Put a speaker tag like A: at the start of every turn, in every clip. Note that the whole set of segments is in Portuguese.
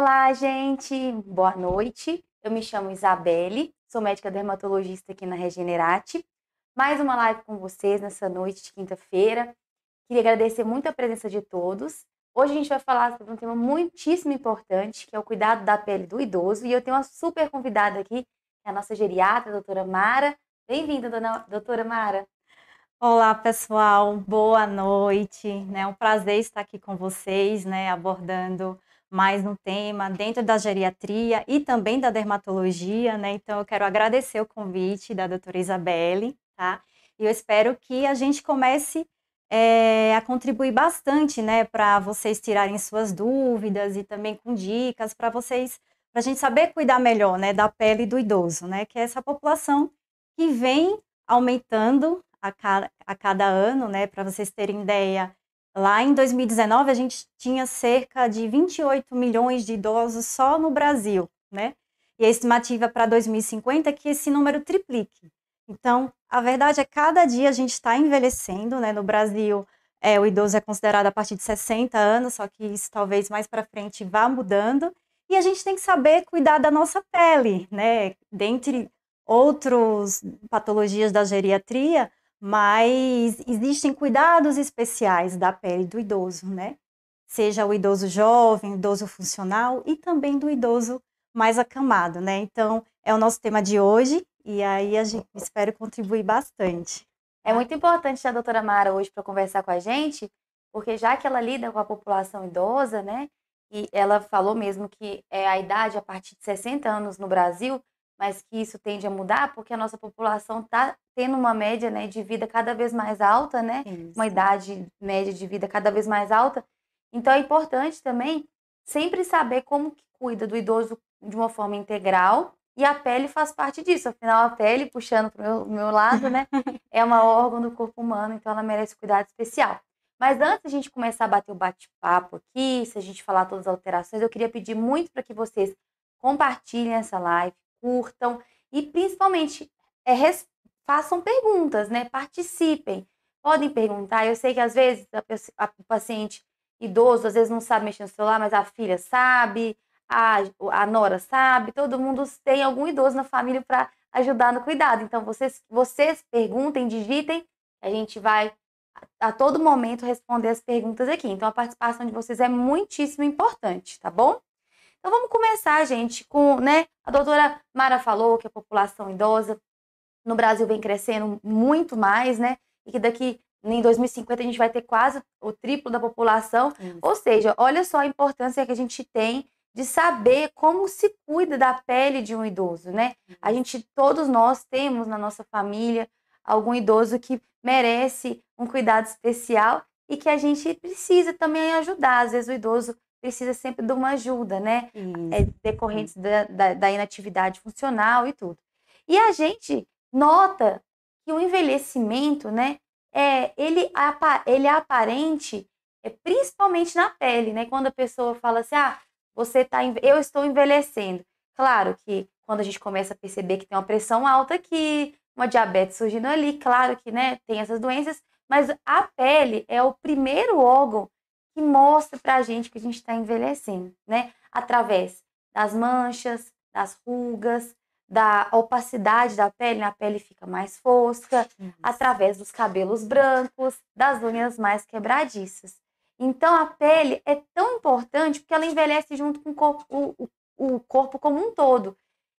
A: Olá, gente. Boa noite. Eu me chamo Isabelle, sou médica dermatologista aqui na Regenerate. Mais uma live com vocês nessa noite de quinta-feira. Queria agradecer muito a presença de todos. Hoje a gente vai falar sobre um tema muitíssimo importante, que é o cuidado da pele do idoso. E eu tenho uma super convidada aqui, que é a nossa geriatra, a doutora Mara. Bem-vinda, doutora Mara.
B: Olá, pessoal. Boa noite. É um prazer estar aqui com vocês, né, abordando mais um tema dentro da geriatria e também da dermatologia, né? Então eu quero agradecer o convite da doutora Isabelle, tá? E eu espero que a gente comece é, a contribuir bastante, né, para vocês tirarem suas dúvidas e também com dicas para vocês, para a gente saber cuidar melhor, né, da pele do idoso, né, que é essa população que vem aumentando a cada, a cada ano, né, para vocês terem ideia, Lá em 2019, a gente tinha cerca de 28 milhões de idosos só no Brasil, né? E a estimativa para 2050 é que esse número triplique. Então, a verdade é que cada dia a gente está envelhecendo, né? No Brasil, é, o idoso é considerado a partir de 60 anos, só que isso talvez mais para frente vá mudando. E a gente tem que saber cuidar da nossa pele, né? Dentre outras patologias da geriatria, mas existem cuidados especiais da pele do idoso, né? Seja o idoso jovem, o idoso funcional e também do idoso mais acamado, né? Então, é o nosso tema de hoje e aí a gente espero contribuir bastante.
A: É muito importante a doutora Mara hoje para conversar com a gente, porque já que ela lida com a população idosa, né? E ela falou mesmo que é a idade a partir de 60 anos no Brasil, mas que isso tende a mudar porque a nossa população está tendo uma média né, de vida cada vez mais alta, né? Isso. Uma idade média de vida cada vez mais alta. Então é importante também sempre saber como que cuida do idoso de uma forma integral e a pele faz parte disso. Afinal, a pele, puxando para o meu, meu lado, né? é uma órgão do corpo humano, então ela merece cuidado especial. Mas antes a gente começar a bater o bate-papo aqui, se a gente falar todas as alterações, eu queria pedir muito para que vocês compartilhem essa live, curtam e principalmente é, façam perguntas, né? Participem. Podem perguntar. Eu sei que às vezes a, a, o paciente idoso às vezes não sabe mexer no celular, mas a filha sabe, a, a nora sabe, todo mundo tem algum idoso na família para ajudar no cuidado. Então vocês, vocês perguntem, digitem, a gente vai a todo momento responder as perguntas aqui. Então a participação de vocês é muitíssimo importante, tá bom? Então vamos começar, gente, com, né? A doutora Mara falou que a população idosa no Brasil vem crescendo muito mais, né? E que daqui em 2050 a gente vai ter quase o triplo da população. Ou seja, olha só a importância que a gente tem de saber como se cuida da pele de um idoso, né? A gente, todos nós temos na nossa família algum idoso que merece um cuidado especial e que a gente precisa também ajudar. Às vezes o idoso precisa sempre de uma ajuda, né? É, decorrentes da, da, da, inatividade funcional e tudo. E a gente nota que o envelhecimento, né, é, ele, ele é aparente é, principalmente na pele, né? Quando a pessoa fala assim, ah, você tá, eu estou envelhecendo. Claro que quando a gente começa a perceber que tem uma pressão alta aqui, uma diabetes surgindo ali, claro que, né, tem essas doenças, mas a pele é o primeiro órgão que mostra para a gente que a gente está envelhecendo, né? Através das manchas, das rugas, da opacidade da pele, a pele fica mais fosca, através dos cabelos brancos, das unhas mais quebradiças. Então a pele é tão importante porque ela envelhece junto com o corpo, o, o corpo como um todo.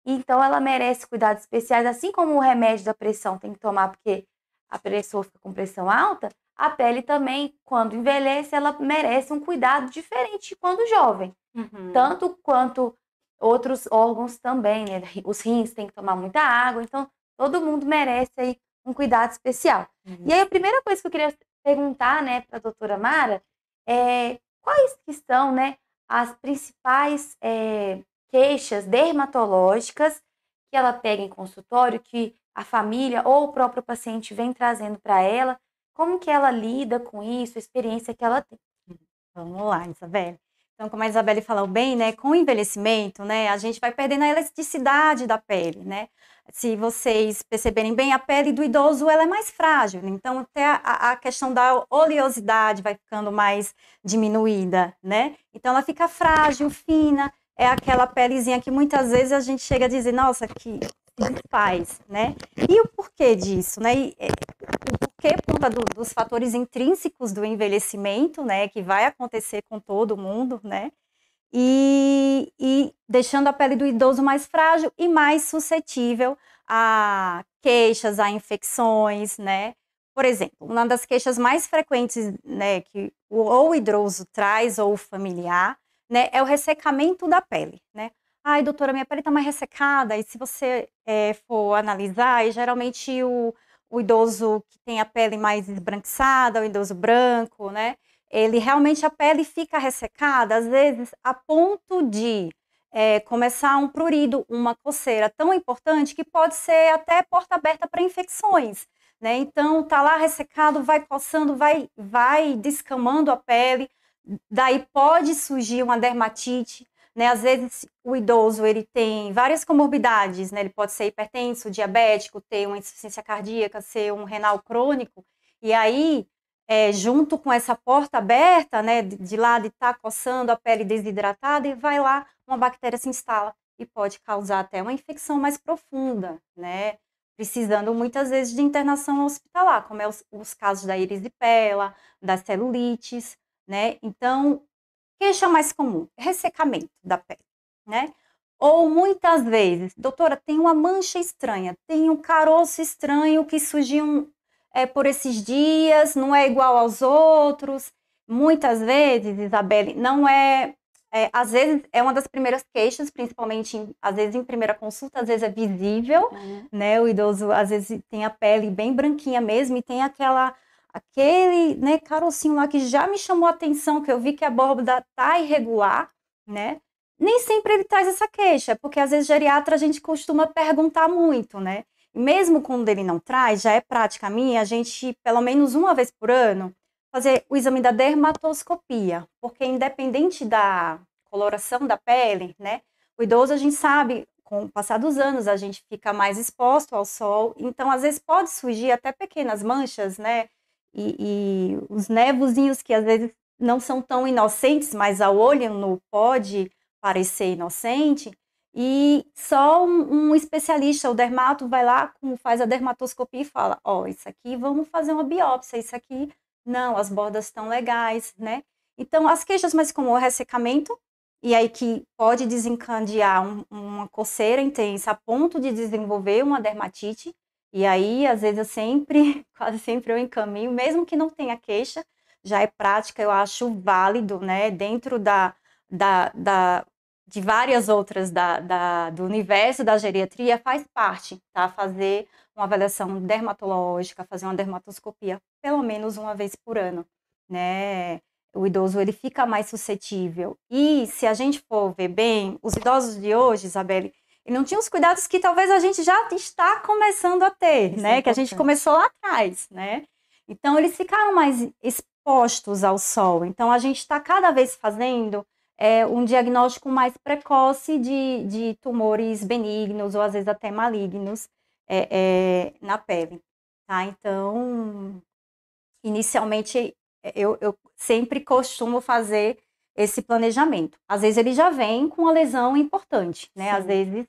A: Então ela merece cuidados especiais, assim como o remédio da pressão tem que tomar porque a pessoa fica com pressão alta, a pele também, quando envelhece, ela merece um cuidado diferente quando jovem. Uhum. Tanto quanto outros órgãos também, né? Os rins têm que tomar muita água, então todo mundo merece aí um cuidado especial. Uhum. E aí a primeira coisa que eu queria perguntar, né, para a doutora Mara, é quais que são, né, as principais é, queixas dermatológicas que ela pega em consultório, que a família ou o próprio paciente vem trazendo para ela como que ela lida com isso, a experiência que ela tem?
B: Vamos lá, Isabelle. Então, como a Isabelle falou bem, né, com o envelhecimento, né, a gente vai perdendo a elasticidade da pele, né? Se vocês perceberem bem, a pele do idoso ela é mais frágil, então até a, a questão da oleosidade vai ficando mais diminuída, né? Então ela fica frágil, fina, é aquela pelezinha que muitas vezes a gente chega a dizer, nossa, que desfaz, né? E o porquê disso, né? E, o porquê por conta do, dos fatores intrínsecos do envelhecimento, né? Que vai acontecer com todo mundo, né? E, e deixando a pele do idoso mais frágil e mais suscetível a queixas, a infecções, né? Por exemplo, uma das queixas mais frequentes, né, que ou o idoso traz ou o familiar, né, é o ressecamento da pele, né? Ai, doutora, minha pele está mais ressecada, e se você é, for analisar, e geralmente o, o idoso que tem a pele mais esbranquiçada, o idoso branco, né? Ele realmente a pele fica ressecada, às vezes a ponto de é, começar um prurido, uma coceira tão importante que pode ser até porta aberta para infecções. Né? Então, tá lá ressecado, vai coçando, vai, vai descamando a pele, daí pode surgir uma dermatite, né? Às vezes o idoso ele tem várias comorbidades, né? Ele pode ser hipertenso, diabético, ter uma insuficiência cardíaca, ser um renal crônico, e aí é, junto com essa porta aberta, né, de, de lá de estar tá coçando a pele desidratada, e vai lá, uma bactéria se instala e pode causar até uma infecção mais profunda, né? Precisando muitas vezes de internação hospitalar, como é os, os casos da erisipela, das celulites, né? Então, queixa mais comum, ressecamento da pele, né? Ou muitas vezes, doutora, tem uma mancha estranha, tem um caroço estranho que surgiu é, por esses dias, não é igual aos outros. Muitas vezes, Isabelle, não é, é, às vezes é uma das primeiras queixas, principalmente em, às vezes em primeira consulta, às vezes é visível, uhum. né? O idoso às vezes tem a pele bem branquinha mesmo e tem aquela aquele né, carocinho lá que já me chamou a atenção, que eu vi que a borda tá irregular, né? Nem sempre ele traz essa queixa, porque às vezes geriatra a gente costuma perguntar muito, né? Mesmo quando ele não traz, já é prática minha a gente, pelo menos uma vez por ano, fazer o exame da dermatoscopia, porque independente da coloração da pele, né? O idoso a gente sabe, com o passar dos anos, a gente fica mais exposto ao sol, então às vezes pode surgir até pequenas manchas, né? E, e os nevozinhos que às vezes não são tão inocentes, mas ao olho nu pode parecer inocente, e só um, um, especialista, o dermato, vai lá, faz a dermatoscopia e fala: Ó, oh, isso aqui vamos fazer uma biópsia, isso aqui não, as bordas estão legais, né? Então, as queixas mais comuns é ressecamento, e aí que pode desencadear um, uma coceira intensa a ponto de desenvolver uma dermatite, e aí, às vezes, eu sempre, quase sempre eu encaminho, mesmo que não tenha queixa, já é prática, eu acho válido, né, dentro da, da, da de várias outras da, da, do universo da geriatria, faz parte, tá? Fazer uma avaliação dermatológica, fazer uma dermatoscopia pelo menos uma vez por ano, né? O idoso ele fica mais suscetível. E se a gente for ver bem, os idosos de hoje, Isabelle, e não tinha os cuidados que talvez a gente já está começando a ter, Isso né? É que a gente começou lá atrás, né? Então eles ficaram mais expostos ao sol. Então a gente está cada vez fazendo é, um diagnóstico mais precoce de, de tumores benignos ou às vezes até malignos é, é, na pele. Tá? Então, inicialmente eu, eu sempre costumo fazer esse planejamento. Às vezes ele já vem com uma lesão importante, né? Sim. Às vezes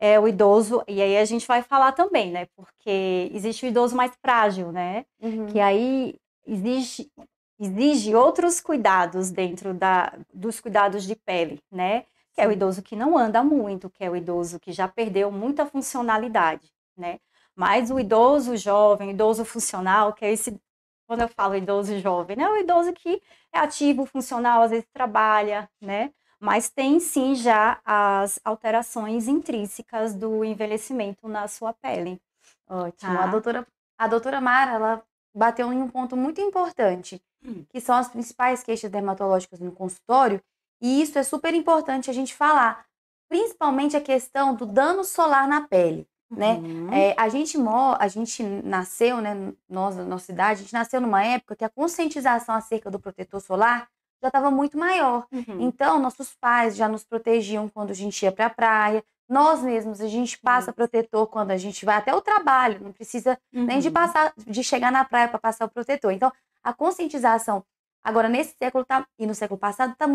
B: é, o idoso, e aí a gente vai falar também, né? Porque existe o idoso mais frágil, né? Uhum. Que aí exige, exige outros cuidados dentro da, dos cuidados de pele, né? Que é o idoso que não anda muito, que é o idoso que já perdeu muita funcionalidade, né? Mas o idoso jovem, o idoso funcional, que é esse, quando eu falo idoso jovem, né? O idoso que é ativo, funcional, às vezes trabalha, né? mas tem sim já as alterações intrínsecas do envelhecimento na sua pele.
A: Ótimo. Tá? A, doutora, a doutora Mara, ela bateu em um ponto muito importante, hum. que são as principais queixas dermatológicas no consultório, e isso é super importante a gente falar, principalmente a questão do dano solar na pele. Né? Uhum. É, a gente a gente nasceu, né, nós, na nossa cidade, a gente nasceu numa época que a conscientização acerca do protetor solar já estava muito maior. Uhum. Então, nossos pais já nos protegiam quando a gente ia para a praia. Nós mesmos, a gente passa uhum. protetor quando a gente vai até o trabalho, não precisa nem de uhum. passar, de chegar na praia para passar o protetor. Então, a conscientização agora nesse século tá, e no século passado está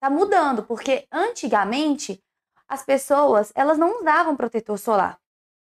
A: tá mudando, porque antigamente as pessoas, elas não usavam protetor solar.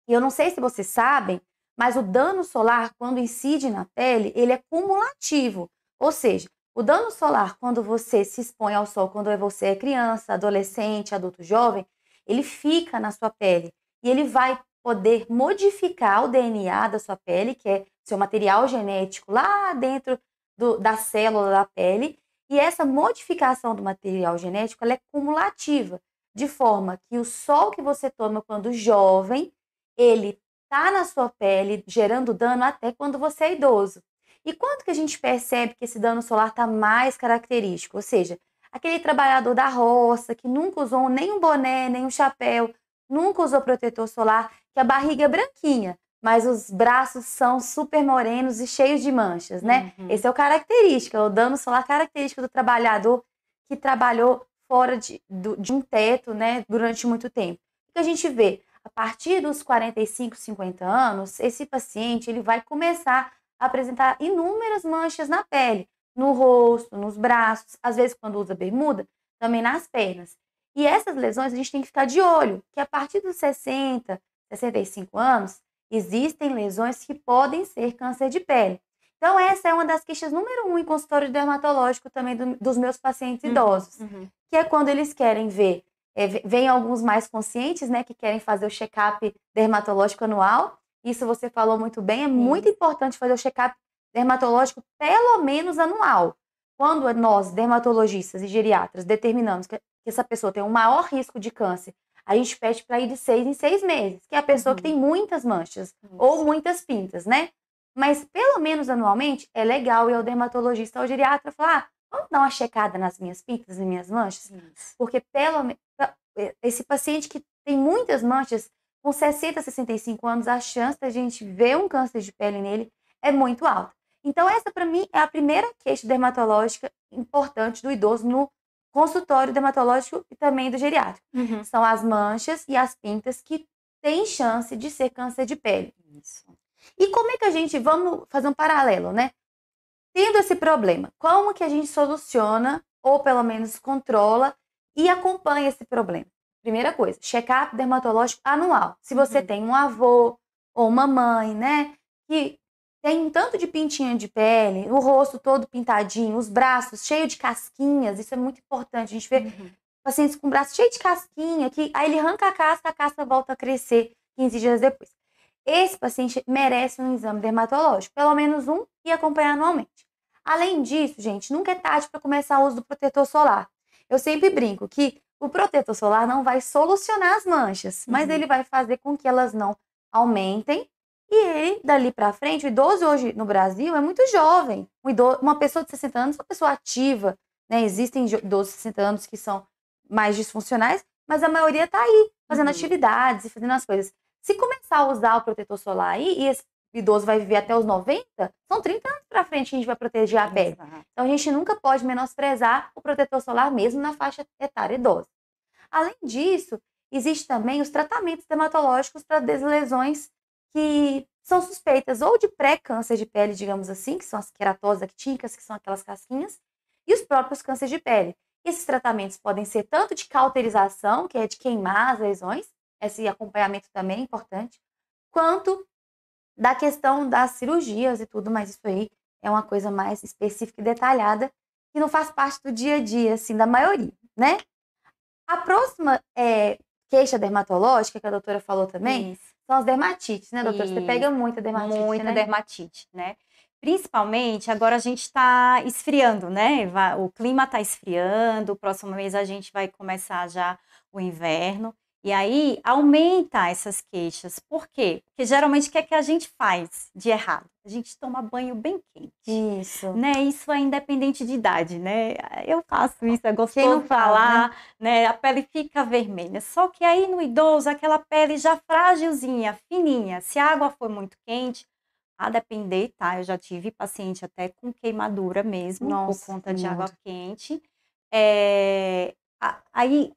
A: E eu não sei se vocês sabem, mas o dano solar, quando incide na pele, ele é cumulativo. Ou seja, o dano solar, quando você se expõe ao sol, quando você é criança, adolescente, adulto jovem, ele fica na sua pele e ele vai poder modificar o DNA da sua pele, que é seu material genético lá dentro do, da célula da pele, e essa modificação do material genético é cumulativa, de forma que o sol que você toma quando jovem, ele tá na sua pele, gerando dano até quando você é idoso. E quando que a gente percebe que esse dano solar está mais característico? Ou seja, aquele trabalhador da roça que nunca usou nem um boné, nem um chapéu, nunca usou protetor solar, que a barriga é branquinha, mas os braços são super morenos e cheios de manchas, né? Uhum. Esse é o característica, o dano solar característico do trabalhador que trabalhou fora de, de um teto, né, durante muito tempo. O que a gente vê? A partir dos 45, 50 anos, esse paciente ele vai começar a apresentar inúmeras manchas na pele, no rosto, nos braços, às vezes quando usa bermuda, também nas pernas. E essas lesões a gente tem que ficar de olho, que a partir dos 60, 65 anos, existem lesões que podem ser câncer de pele. Então, essa é uma das queixas número um em consultório dermatológico também do, dos meus pacientes uhum, idosos, uhum. que é quando eles querem ver, é, vem alguns mais conscientes, né, que querem fazer o check-up dermatológico anual. Isso você falou muito bem, é muito importante fazer o check-up dermatológico pelo menos anual. Quando nós, dermatologistas e geriatras, determinamos que essa pessoa tem um maior risco de câncer, a gente pede para ir de seis em seis meses, que é a pessoa uhum. que tem muitas manchas Isso. ou muitas pintas, né? Mas pelo menos anualmente é legal ir ao dermatologista ou geriatra falar: ah, vamos dar uma checada nas minhas pintas e minhas manchas? Isso. Porque pelo esse paciente que tem muitas manchas, com 60, 65 anos, a chance da gente ver um câncer de pele nele é muito alta. Então, essa para mim é a primeira queixa dermatológica importante do idoso no consultório dermatológico e também do geriátrico. Uhum. São as manchas e as pintas que têm chance de ser câncer de pele. Isso. E como é que a gente, vamos fazer um paralelo, né? Tendo esse problema, como que a gente soluciona, ou pelo menos controla e acompanha esse problema? Primeira coisa, check-up dermatológico anual. Se você uhum. tem um avô ou uma mãe, né, que tem um tanto de pintinha de pele, o rosto todo pintadinho, os braços cheios de casquinhas, isso é muito importante. A gente vê uhum. pacientes com o braço cheio de casquinha, que aí ele arranca a casca, a casca volta a crescer 15 dias depois. Esse paciente merece um exame dermatológico, pelo menos um, e acompanhar anualmente. Além disso, gente, nunca é tarde para começar o uso do protetor solar. Eu sempre brinco que o protetor solar não vai solucionar as manchas, mas uhum. ele vai fazer com que elas não aumentem e ele, dali para frente, o idoso hoje no Brasil é muito jovem. Um idoso, uma pessoa de 60 anos, uma pessoa ativa. Né? Existem idosos de 60 anos que são mais disfuncionais, mas a maioria está aí, fazendo uhum. atividades e fazendo as coisas. Se começar a usar o protetor solar aí, e esse idoso vai viver até os 90, são 30 anos para frente que a gente vai proteger a pele. Então a gente nunca pode menosprezar o protetor solar mesmo na faixa etária idosa. Além disso, existe também os tratamentos dermatológicos para lesões que são suspeitas ou de pré-câncer de pele, digamos assim, que são as queratoses actínicas, que são aquelas casquinhas, e os próprios cânceres de pele. Esses tratamentos podem ser tanto de cauterização, que é de queimar as lesões, esse acompanhamento também é importante, quanto da questão das cirurgias e tudo, mas isso aí é uma coisa mais específica e detalhada que não faz parte do dia a dia, assim, da maioria, né? A próxima é, queixa dermatológica, que a doutora falou também, Isso. são as dermatites, né, doutora? Isso. Você pega muita dermatite,
B: Muita
A: né?
B: dermatite, né? Principalmente, agora a gente está esfriando, né? O clima está esfriando, o próximo mês a gente vai começar já o inverno. E aí aumenta essas queixas. Por quê? Porque geralmente o que é que a gente faz de errado? A gente toma banho bem quente.
A: Isso.
B: Né? Isso é independente de idade, né? Eu faço isso, é gostoso falar, né? né? A pele fica vermelha. Só que aí no idoso, aquela pele já frágilzinha, fininha, se a água for muito quente, a depender, tá? Eu já tive paciente até com queimadura mesmo, Nossa, por conta de água quente. É, aí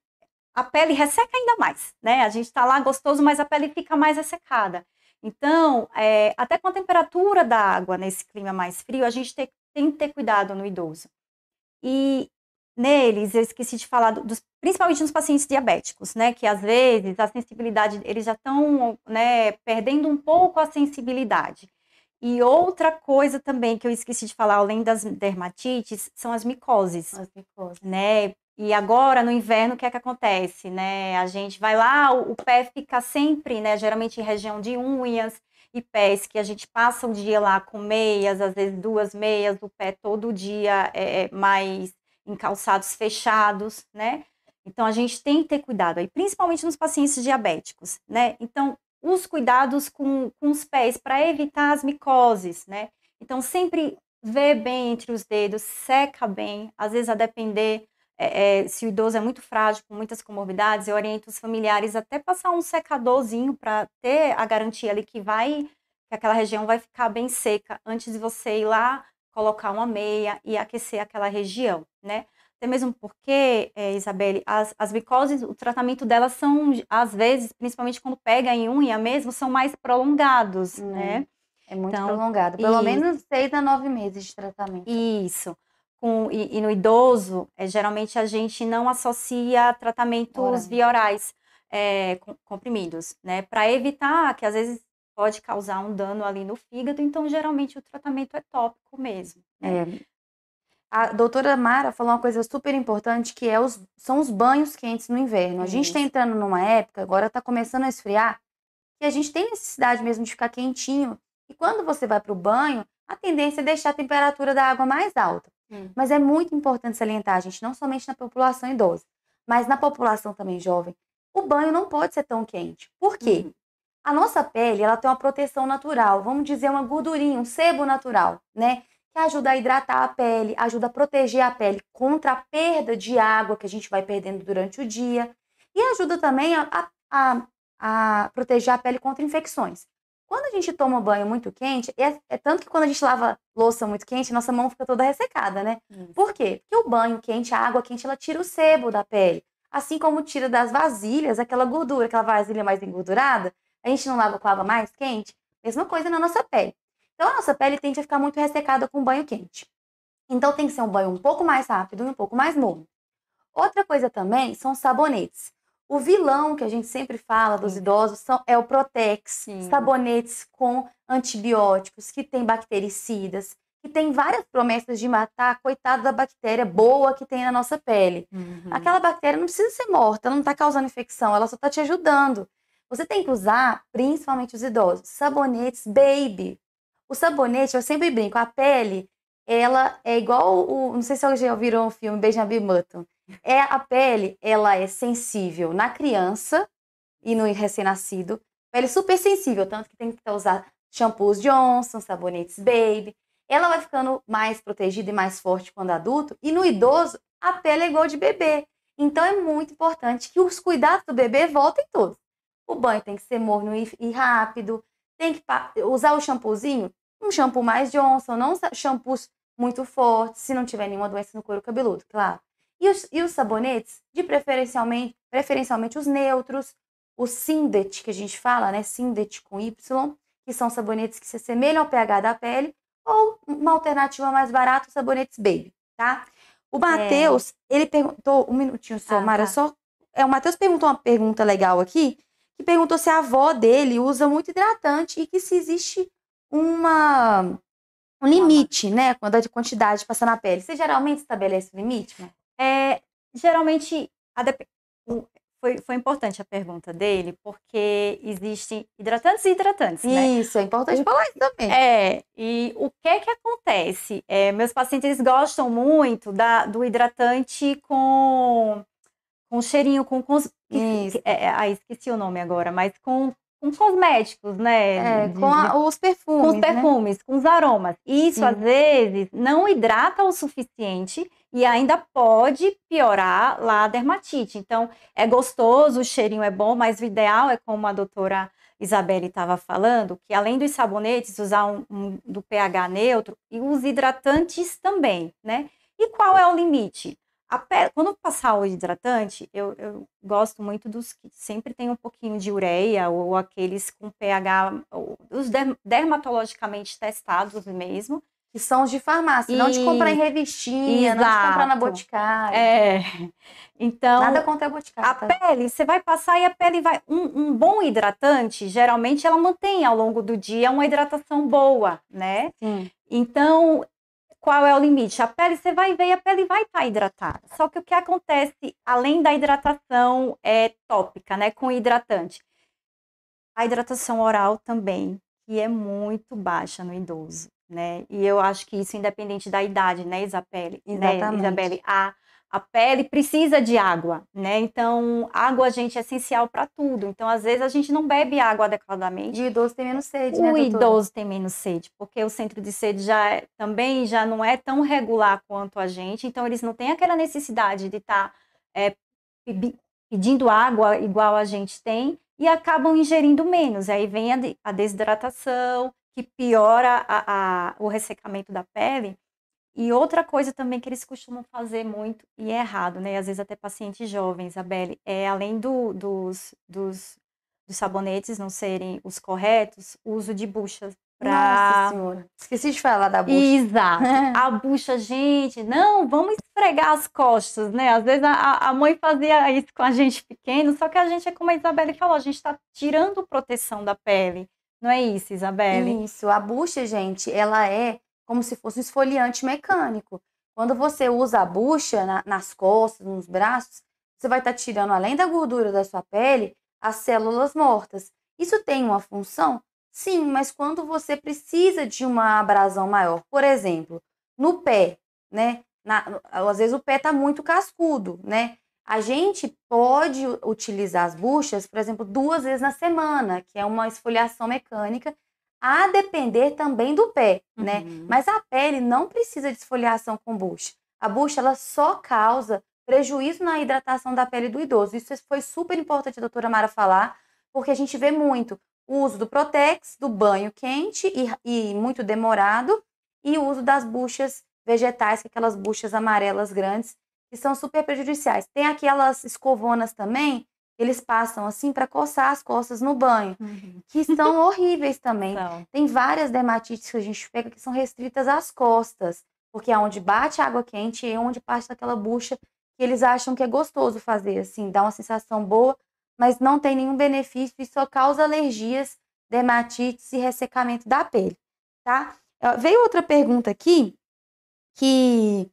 B: a pele resseca ainda mais, né? A gente está lá gostoso, mas a pele fica mais ressecada. Então, é, até com a temperatura da água nesse clima mais frio, a gente tem, tem que ter cuidado no idoso. E neles, eu esqueci de falar, dos, principalmente nos pacientes diabéticos, né? Que às vezes a sensibilidade, eles já estão né, perdendo um pouco a sensibilidade. E outra coisa também que eu esqueci de falar, além das dermatites, são as micoses. As micoses. Né? E agora, no inverno, o que é que acontece, né? A gente vai lá, o, o pé fica sempre, né? Geralmente em região de unhas e pés, que a gente passa o dia lá com meias, às vezes duas meias, o pé todo dia é, é mais em calçados fechados, né? Então, a gente tem que ter cuidado aí, principalmente nos pacientes diabéticos, né? Então, os cuidados com, com os pés para evitar as micoses, né? Então, sempre vê bem entre os dedos, seca bem, às vezes a depender é, é, se o idoso é muito frágil, com muitas comorbidades, eu oriento os familiares até passar um secadorzinho para ter a garantia ali que vai, que aquela região vai ficar bem seca antes de você ir lá colocar uma meia e aquecer aquela região, né? Até mesmo porque, é, Isabelle, as, as micoses, o tratamento delas são, às vezes, principalmente quando pega em unha mesmo, são mais prolongados, hum, né?
A: É muito então, prolongado. Pelo isso. menos seis a nove meses de tratamento.
B: Isso. Com, e, e no idoso, é, geralmente a gente não associa tratamentos Ora. via orais é, comprimidos, né? Para evitar que às vezes pode causar um dano ali no fígado, então geralmente o tratamento é tópico mesmo. Né? É.
A: A doutora Mara falou uma coisa super importante que é os, são os banhos quentes no inverno. A gente está entrando numa época, agora está começando a esfriar, que a gente tem necessidade mesmo de ficar quentinho. E quando você vai para o banho, a tendência é deixar a temperatura da água mais alta. Hum. Mas é muito importante salientar, gente, não somente na população idosa, mas na população também jovem. O banho não pode ser tão quente. Por quê? Hum. A nossa pele, ela tem uma proteção natural, vamos dizer uma gordurinha, um sebo natural, né? Que ajuda a hidratar a pele, ajuda a proteger a pele contra a perda de água que a gente vai perdendo durante o dia e ajuda também a, a, a proteger a pele contra infecções. Quando a gente toma banho muito quente, é, é, tanto que quando a gente lava louça muito quente, nossa mão fica toda ressecada, né? Isso. Por quê? Porque o banho quente, a água quente, ela tira o sebo da pele. Assim como tira das vasilhas aquela gordura, aquela vasilha mais engordurada, a gente não lava com água mais quente? Mesma coisa na nossa pele. Então, a nossa pele tende a ficar muito ressecada com banho quente. Então, tem que ser um banho um pouco mais rápido e um pouco mais morno. Outra coisa também são sabonetes. O vilão que a gente sempre fala dos idosos são, é o Protex, Sim. sabonetes com antibióticos, que tem bactericidas, que tem várias promessas de matar a coitada da bactéria boa que tem na nossa pele. Uhum. Aquela bactéria não precisa ser morta, ela não está causando infecção, ela só está te ajudando. Você tem que usar, principalmente os idosos, sabonetes baby. O sabonete, eu sempre brinco, a pele, ela é igual o. Não sei se vocês já ouviram o filme Benjamin Button. É, a pele, ela é sensível na criança e no recém-nascido. Pele super sensível, tanto que tem que usar shampoos Johnson, sabonetes baby. Ela vai ficando mais protegida e mais forte quando adulto. E no idoso, a pele é igual de bebê. Então é muito importante que os cuidados do bebê voltem todos. O banho tem que ser morno e, rápido. Tem que usar o shampoozinho, um shampoo mais Johnson, não shampoos muito fortes, se não tiver nenhuma doença no couro cabeludo, claro. E os, e os sabonetes, de preferencialmente, preferencialmente os neutros, o Sindet, que a gente fala, né? Sindet com Y, que são sabonetes que se assemelham ao pH da pele, ou uma alternativa mais barata, os sabonetes Baby, tá? O Matheus, é. ele perguntou, um minutinho só, ah, Mara, tá. só. É, o Matheus perguntou uma pergunta legal aqui, que perguntou se a avó dele usa muito hidratante e que se existe uma, um limite, né? Quando a quantidade de passar na pele. Você geralmente estabelece o limite? Né?
B: É, geralmente, foi, foi importante a pergunta dele, porque existem hidratantes e hidratantes, né?
A: Isso, é importante falar isso também.
B: É, e o que é que acontece? É, meus pacientes gostam muito da, do hidratante com com cheirinho, com, com Isso. É, é, ah, esqueci o nome agora, mas com, com cosméticos,
A: né? É, de, com a, os perfumes.
B: Com os né? perfumes, né? com os aromas. Isso, Sim. às vezes, não hidrata o suficiente e ainda pode piorar lá a dermatite. Então, é gostoso, o cheirinho é bom, mas o ideal é como a doutora Isabelle estava falando, que além dos sabonetes, usar um, um do pH neutro e os hidratantes também, né? E qual é o limite? Pele, quando passar o hidratante, eu, eu, gosto muito dos que sempre tem um pouquinho de ureia ou aqueles com pH, os dermatologicamente testados mesmo.
A: que são os de farmácia, não de comprar em revistinha, Exato. não de comprar na boticária.
B: É. Então,
A: nada contra a boticária.
B: A tá? pele, você vai passar e a pele vai um, um, bom hidratante, geralmente ela mantém ao longo do dia uma hidratação boa, né? Sim. Então, qual é o limite? A pele, você vai ver e a pele vai estar tá hidratada. Só que o que acontece, além da hidratação é, tópica, né, com hidratante, a hidratação oral também, que é muito baixa no idoso né? E eu acho que isso independente da idade, né, Isabelle? Né, Exatamente. Né, Isabelle? A, a pele precisa de água, né? Então, água, gente, é essencial para tudo. Então, às vezes, a gente não bebe água adequadamente.
A: E o idoso tem menos sede,
B: o
A: né,
B: O idoso tem menos sede, porque o centro de sede já é, também já não é tão regular quanto a gente. Então, eles não têm aquela necessidade de estar tá, é, pedindo água igual a gente tem e acabam ingerindo menos. Aí vem a, a desidratação, que piora a, a, o ressecamento da pele. E outra coisa também que eles costumam fazer muito, e é errado, né? Às vezes até pacientes jovens, Isabelle, é além do, dos, dos, dos sabonetes não serem os corretos, o uso de buchas
A: Pra... Nossa senhora. Esqueci de falar da bucha.
B: Exato. a bucha, gente, não, vamos esfregar as costas, né? Às vezes a, a mãe fazia isso com a gente pequeno, só que a gente é como a Isabelle falou, a gente está tirando proteção da pele. Não é isso, Isabelle?
A: Isso. A bucha, gente, ela é como se fosse um esfoliante mecânico. Quando você usa a bucha na, nas costas, nos braços, você vai estar tá tirando, além da gordura da sua pele, as células mortas. Isso tem uma função? Sim, mas quando você precisa de uma abrasão maior, por exemplo, no pé, né? Na, às vezes o pé está muito cascudo, né? A gente pode utilizar as buchas, por exemplo, duas vezes na semana, que é uma esfoliação mecânica, a depender também do pé, né? uhum. né? Mas a pele não precisa de esfoliação com bucha. A bucha ela só causa prejuízo na hidratação da pele do idoso. Isso foi super importante a doutora Mara falar, porque a gente vê muito o uso do Protex, do banho quente e, e muito demorado, e o uso das buchas vegetais, que é aquelas buchas amarelas grandes, que são super prejudiciais. Tem aquelas escovonas também, eles passam assim para coçar as costas no banho, uhum. que são horríveis também. Tem várias dermatites que a gente pega que são restritas às costas, porque é onde bate água quente e é onde parte daquela bucha que eles acham que é gostoso fazer, assim, dá uma sensação boa, mas não tem nenhum benefício e só causa alergias, dermatites e ressecamento da pele, tá? Veio outra pergunta aqui que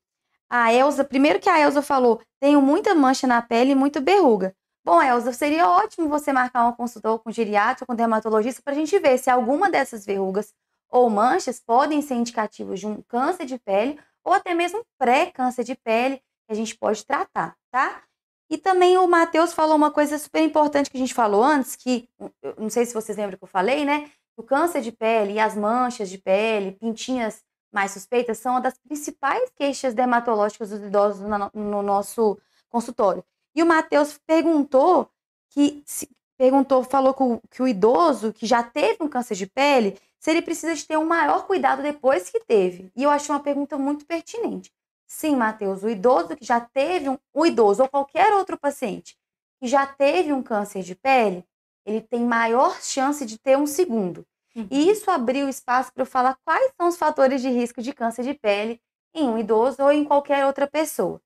A: a Elza, primeiro que a Elza falou, tenho muita mancha na pele e muita berruga. Bom, Elza, seria ótimo você marcar uma consulta com geriatra, com dermatologista, para a gente ver se alguma dessas verrugas ou manchas podem ser indicativos de um câncer de pele ou até mesmo pré-câncer de pele que a gente pode tratar, tá? E também o Matheus falou uma coisa super importante que a gente falou antes, que não sei se vocês lembram que eu falei, né? O câncer de pele e as manchas de pele, pintinhas mais suspeitas são uma das principais queixas dermatológicas dos idosos no, nosso consultório. E o Matheus perguntou que se, perguntou, falou que o, que o, idoso que já teve um câncer de pele, se ele precisa de ter um maior cuidado depois que teve. E eu achei uma pergunta muito pertinente. Sim, Matheus, o idoso que já teve um, o idoso ou qualquer outro paciente que já teve um câncer de pele, ele tem maior chance de ter um segundo. Uhum. E isso abriu espaço para eu falar quais são os fatores de risco de câncer de pele em um idoso ou em qualquer outra pessoa.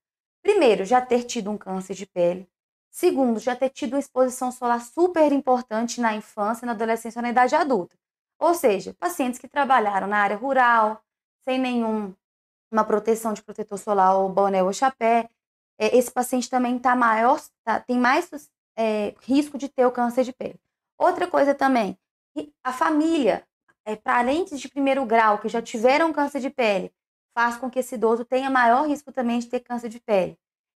A: Primeiro, já ter tido um câncer de pele. Segundo, já ter tido uma exposição solar super importante na infância, na adolescência ou na idade adulta. Ou seja, pacientes que trabalharam na área rural, sem nenhuma proteção de protetor solar ou boné ou chapé, é, esse paciente também tá maior, tá, tem mais é, risco de ter o câncer de pele. Outra coisa também, a família, é, parentes de primeiro grau que já tiveram câncer de pele, faz com que esse idoso tenha maior risco também de ter câncer de pele.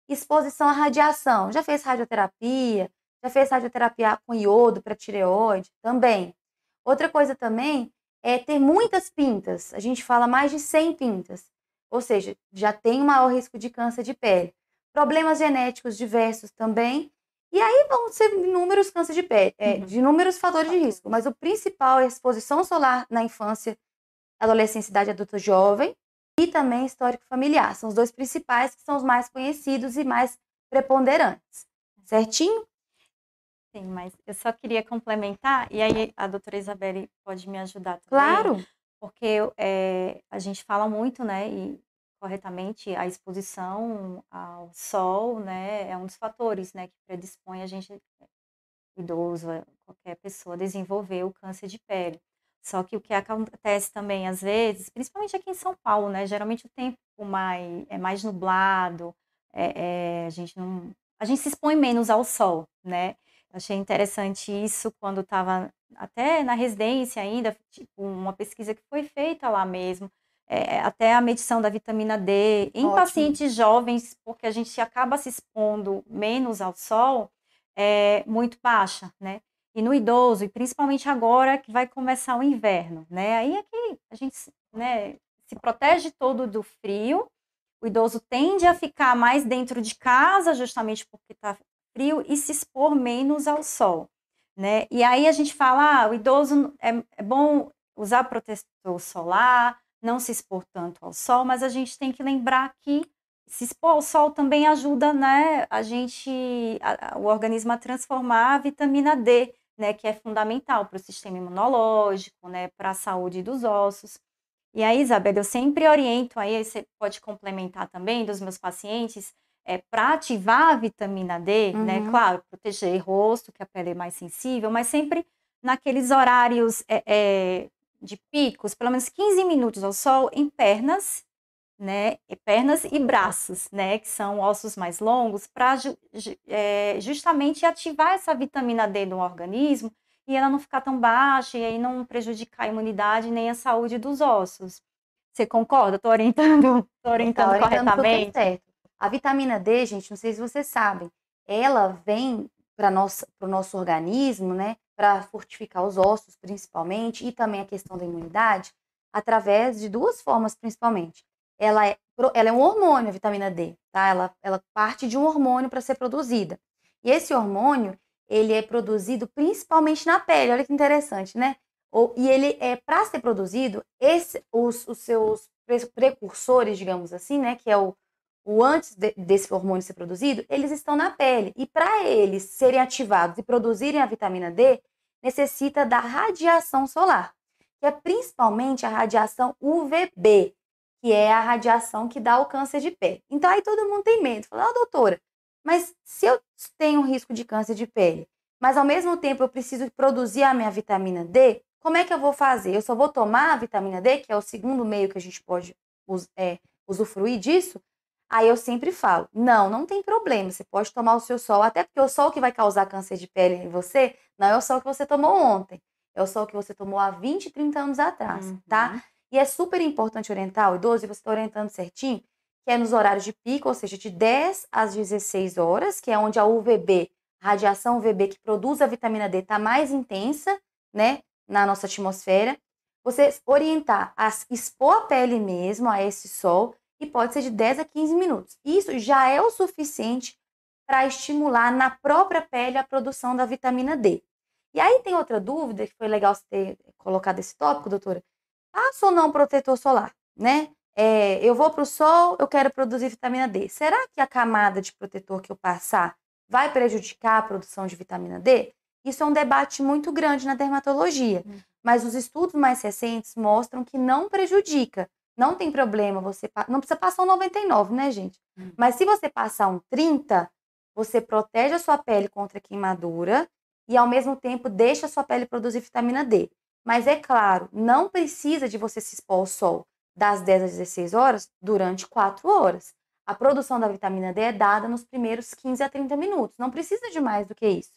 A: Exposição à radiação, já fez radioterapia, já fez radioterapia com iodo para tireoide, também. Outra coisa também é ter muitas pintas, a gente fala mais de 100 pintas, ou seja, já tem um maior risco de câncer de pele. Problemas genéticos diversos também, e aí vão ser inúmeros cânceres de pele, é, uhum. de inúmeros fatores de risco, mas o principal é a exposição solar na infância, adolescência, idade adulta jovem e também histórico familiar. São os dois principais que são os mais conhecidos e mais preponderantes. Certinho?
B: Sim, mas eu só queria complementar, e aí a doutora Isabelle pode me ajudar também.
A: Claro!
B: porque é, a gente fala muito, né, e corretamente, a exposição ao sol, né, é um dos fatores, né, que predispõe a gente, idoso, qualquer pessoa, a desenvolver o câncer de pele. Só que o que acontece também, às vezes, principalmente aqui em São Paulo, né, geralmente o tempo mais, é mais nublado, é, é, a gente não, a gente se expõe menos ao sol, né, Achei interessante isso quando estava até na residência ainda, tipo, uma pesquisa que foi feita lá mesmo, é, até a medição da vitamina D em Ótimo. pacientes jovens, porque a gente acaba se expondo menos ao sol, é muito baixa, né? E no idoso, e principalmente agora que vai começar o inverno, né? Aí é que a gente né, se protege todo do frio, o idoso tende a ficar mais dentro de casa, justamente porque está frio e se expor menos ao sol, né? E aí a gente fala, ah, o idoso é, é bom usar protetor solar, não se expor tanto ao sol, mas a gente tem que lembrar que se expor ao sol também ajuda, né, a gente, a, o organismo a transformar a vitamina D, né, que é fundamental para o sistema imunológico, né, para a saúde dos ossos. E aí, Isabel, eu sempre oriento, aí você pode complementar também dos meus pacientes, é, para ativar a vitamina D, né, uhum. né? Claro, proteger o rosto, que a pele é mais sensível, mas sempre naqueles horários é, é, de picos, pelo menos 15 minutos ao sol, em pernas, né? Pernas e braços, né? Que são ossos mais longos, para ju é, justamente ativar essa vitamina D no organismo e ela não ficar tão baixa e aí não prejudicar a imunidade nem a saúde dos ossos. Você concorda? Estou orientando, tô orientando, tô orientando corretamente?
A: Certo. A vitamina D, gente, não sei se vocês sabem, ela vem para o nosso organismo, né, para fortificar os ossos principalmente, e também a questão da imunidade, através de duas formas principalmente. Ela é, ela é um hormônio, a vitamina D, tá? Ela, ela parte de um hormônio para ser produzida. E esse hormônio, ele é produzido principalmente na pele, olha que interessante, né? e ele é para ser produzido, esse, os, os seus precursores, digamos assim, né, que é o, o antes de, desse hormônio ser produzido, eles estão na pele. E para eles serem ativados e produzirem a vitamina D, necessita da radiação solar, que é principalmente a radiação UVB, que é a radiação que dá o câncer de pele. Então aí todo mundo tem medo, fala, doutora, mas se eu tenho risco de câncer de pele, mas ao mesmo tempo eu preciso produzir a minha vitamina D, como é que eu vou fazer? Eu só vou tomar a vitamina D, que é o segundo meio que a gente pode é, usufruir disso, Aí eu sempre falo: não, não tem problema, você pode tomar o seu sol, até porque o sol que vai causar câncer de pele em você não é o sol que você tomou ontem, é o sol que você tomou há 20, 30 anos atrás, tá? uhum. tá? E é super importante orientar o idoso, e você está orientando certinho, que é nos horários de pico, ou seja, de 10 às 16 horas, que é onde a UVB, radiação UVB que produz a vitamina D, está mais intensa, né, na nossa atmosfera. Você orientar a expor a pele mesmo a esse sol, e pode ser de 10 a 15 minutos. Isso já é o suficiente para estimular na própria pele a produção da vitamina D. E aí tem outra dúvida, que foi legal você ter colocado esse tópico, doutora. Passa ou não protetor solar, né? É, eu vou para o sol, eu quero produzir vitamina D. Será que a camada de protetor que eu passar vai prejudicar a produção de vitamina D? Isso é um debate muito grande na dermatologia, hum. mas os estudos mais recentes mostram que não prejudica. Não tem problema você. Não precisa passar um 99, né, gente? Hum. Mas se você passar um 30, você protege a sua pele contra queimadura e, ao mesmo tempo, deixa a sua pele produzir vitamina D. Mas é claro, não precisa de você se expor ao sol das 10 às 16 horas durante 4 horas. A produção da vitamina D é dada nos primeiros 15 a 30 minutos. Não precisa de mais do que isso.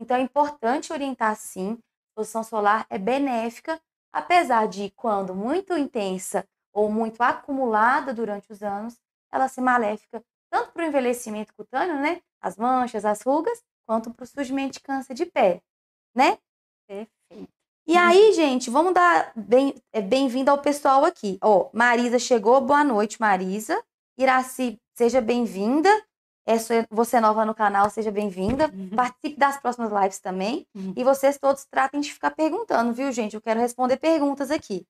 A: Então é importante orientar sim. A exposição solar é benéfica, apesar de, quando muito intensa ou muito acumulada durante os anos, ela ser maléfica tanto para o envelhecimento cutâneo, né? As manchas, as rugas, quanto para o surgimento de câncer de pele, né? E aí, gente, vamos dar é, bem-vindo ao pessoal aqui. Ó, Marisa chegou, boa noite, Marisa. Iraci, seja bem-vinda. É, você é nova no canal, seja bem-vinda. Uhum. Participe das próximas lives também. Uhum. E vocês todos tratem de ficar perguntando, viu, gente? Eu quero responder perguntas aqui,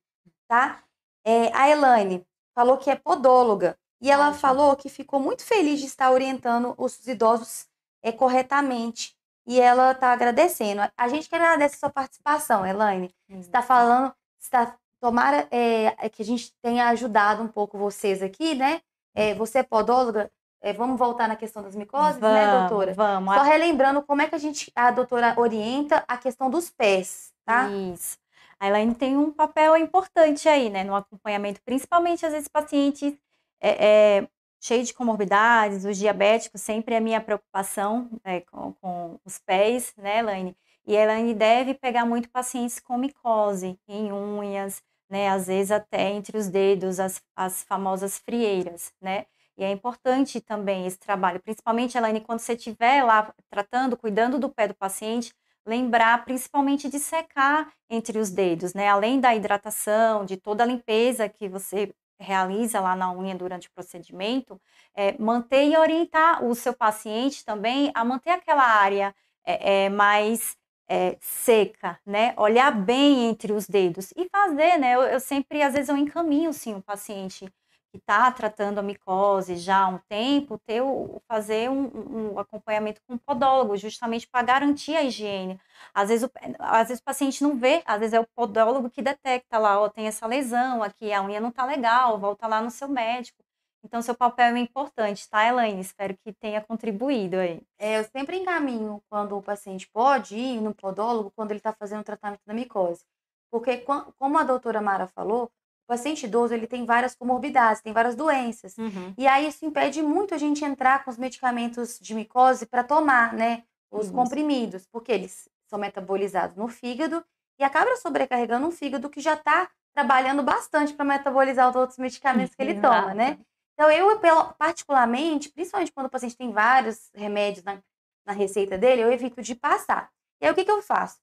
A: tá? É, a Elaine falou que é podóloga e ela falou que ficou muito feliz de estar orientando os idosos é, corretamente e ela está agradecendo. A gente que agradece a sua participação, Elaine. Você está falando, está tomara é, que a gente tenha ajudado um pouco vocês aqui, né? É, você é podóloga, é, vamos voltar na questão das micoses,
B: vamos,
A: né, doutora?
B: Vamos.
A: Só relembrando como é que a gente, a doutora orienta a questão dos pés, tá?
B: Isso. A Elaine tem um papel importante aí, né, no acompanhamento, principalmente às vezes pacientes é, cheios de comorbidades, os diabéticos, sempre é a minha preocupação né, com, com, os pés, né, Elaine? E a Elaine deve pegar muito pacientes com micose em unhas, né, às vezes até entre os dedos, as, as famosas frieiras, né? E é importante também esse trabalho, principalmente, Elaine, quando você estiver lá tratando, cuidando do pé do paciente, lembrar principalmente de secar entre os dedos, né? Além da hidratação, de toda a limpeza que você realiza lá na unha durante o procedimento, é, manter e orientar o seu paciente também a manter aquela área é, é, mais é, seca, né? Olhar bem entre os dedos e fazer, né? Eu, eu sempre, às vezes, eu encaminho sim o paciente que está tratando a micose já há um tempo, ter o, fazer um, um acompanhamento com um podólogo, justamente para garantir a higiene. Às vezes, o, às vezes o paciente não vê, às vezes é o podólogo que detecta lá, ó, tem essa lesão aqui, a unha não está legal, volta lá no seu médico. Então, seu papel é importante, tá, Elaine? Espero que tenha contribuído aí.
A: É, eu sempre encaminho quando o paciente pode ir no podólogo quando ele está fazendo o tratamento da micose. Porque, como a doutora Mara falou, o paciente idoso ele tem várias comorbidades, tem várias doenças. Uhum. E aí isso impede muito a gente entrar com os medicamentos de micose para tomar, né? Os isso. comprimidos, porque eles são metabolizados no fígado e acaba sobrecarregando um fígado que já está trabalhando bastante para metabolizar os outros medicamentos que ele toma, né? Então, eu, particularmente, principalmente quando o paciente tem vários remédios na, na receita dele, eu evito de passar. E aí, o que, que eu faço?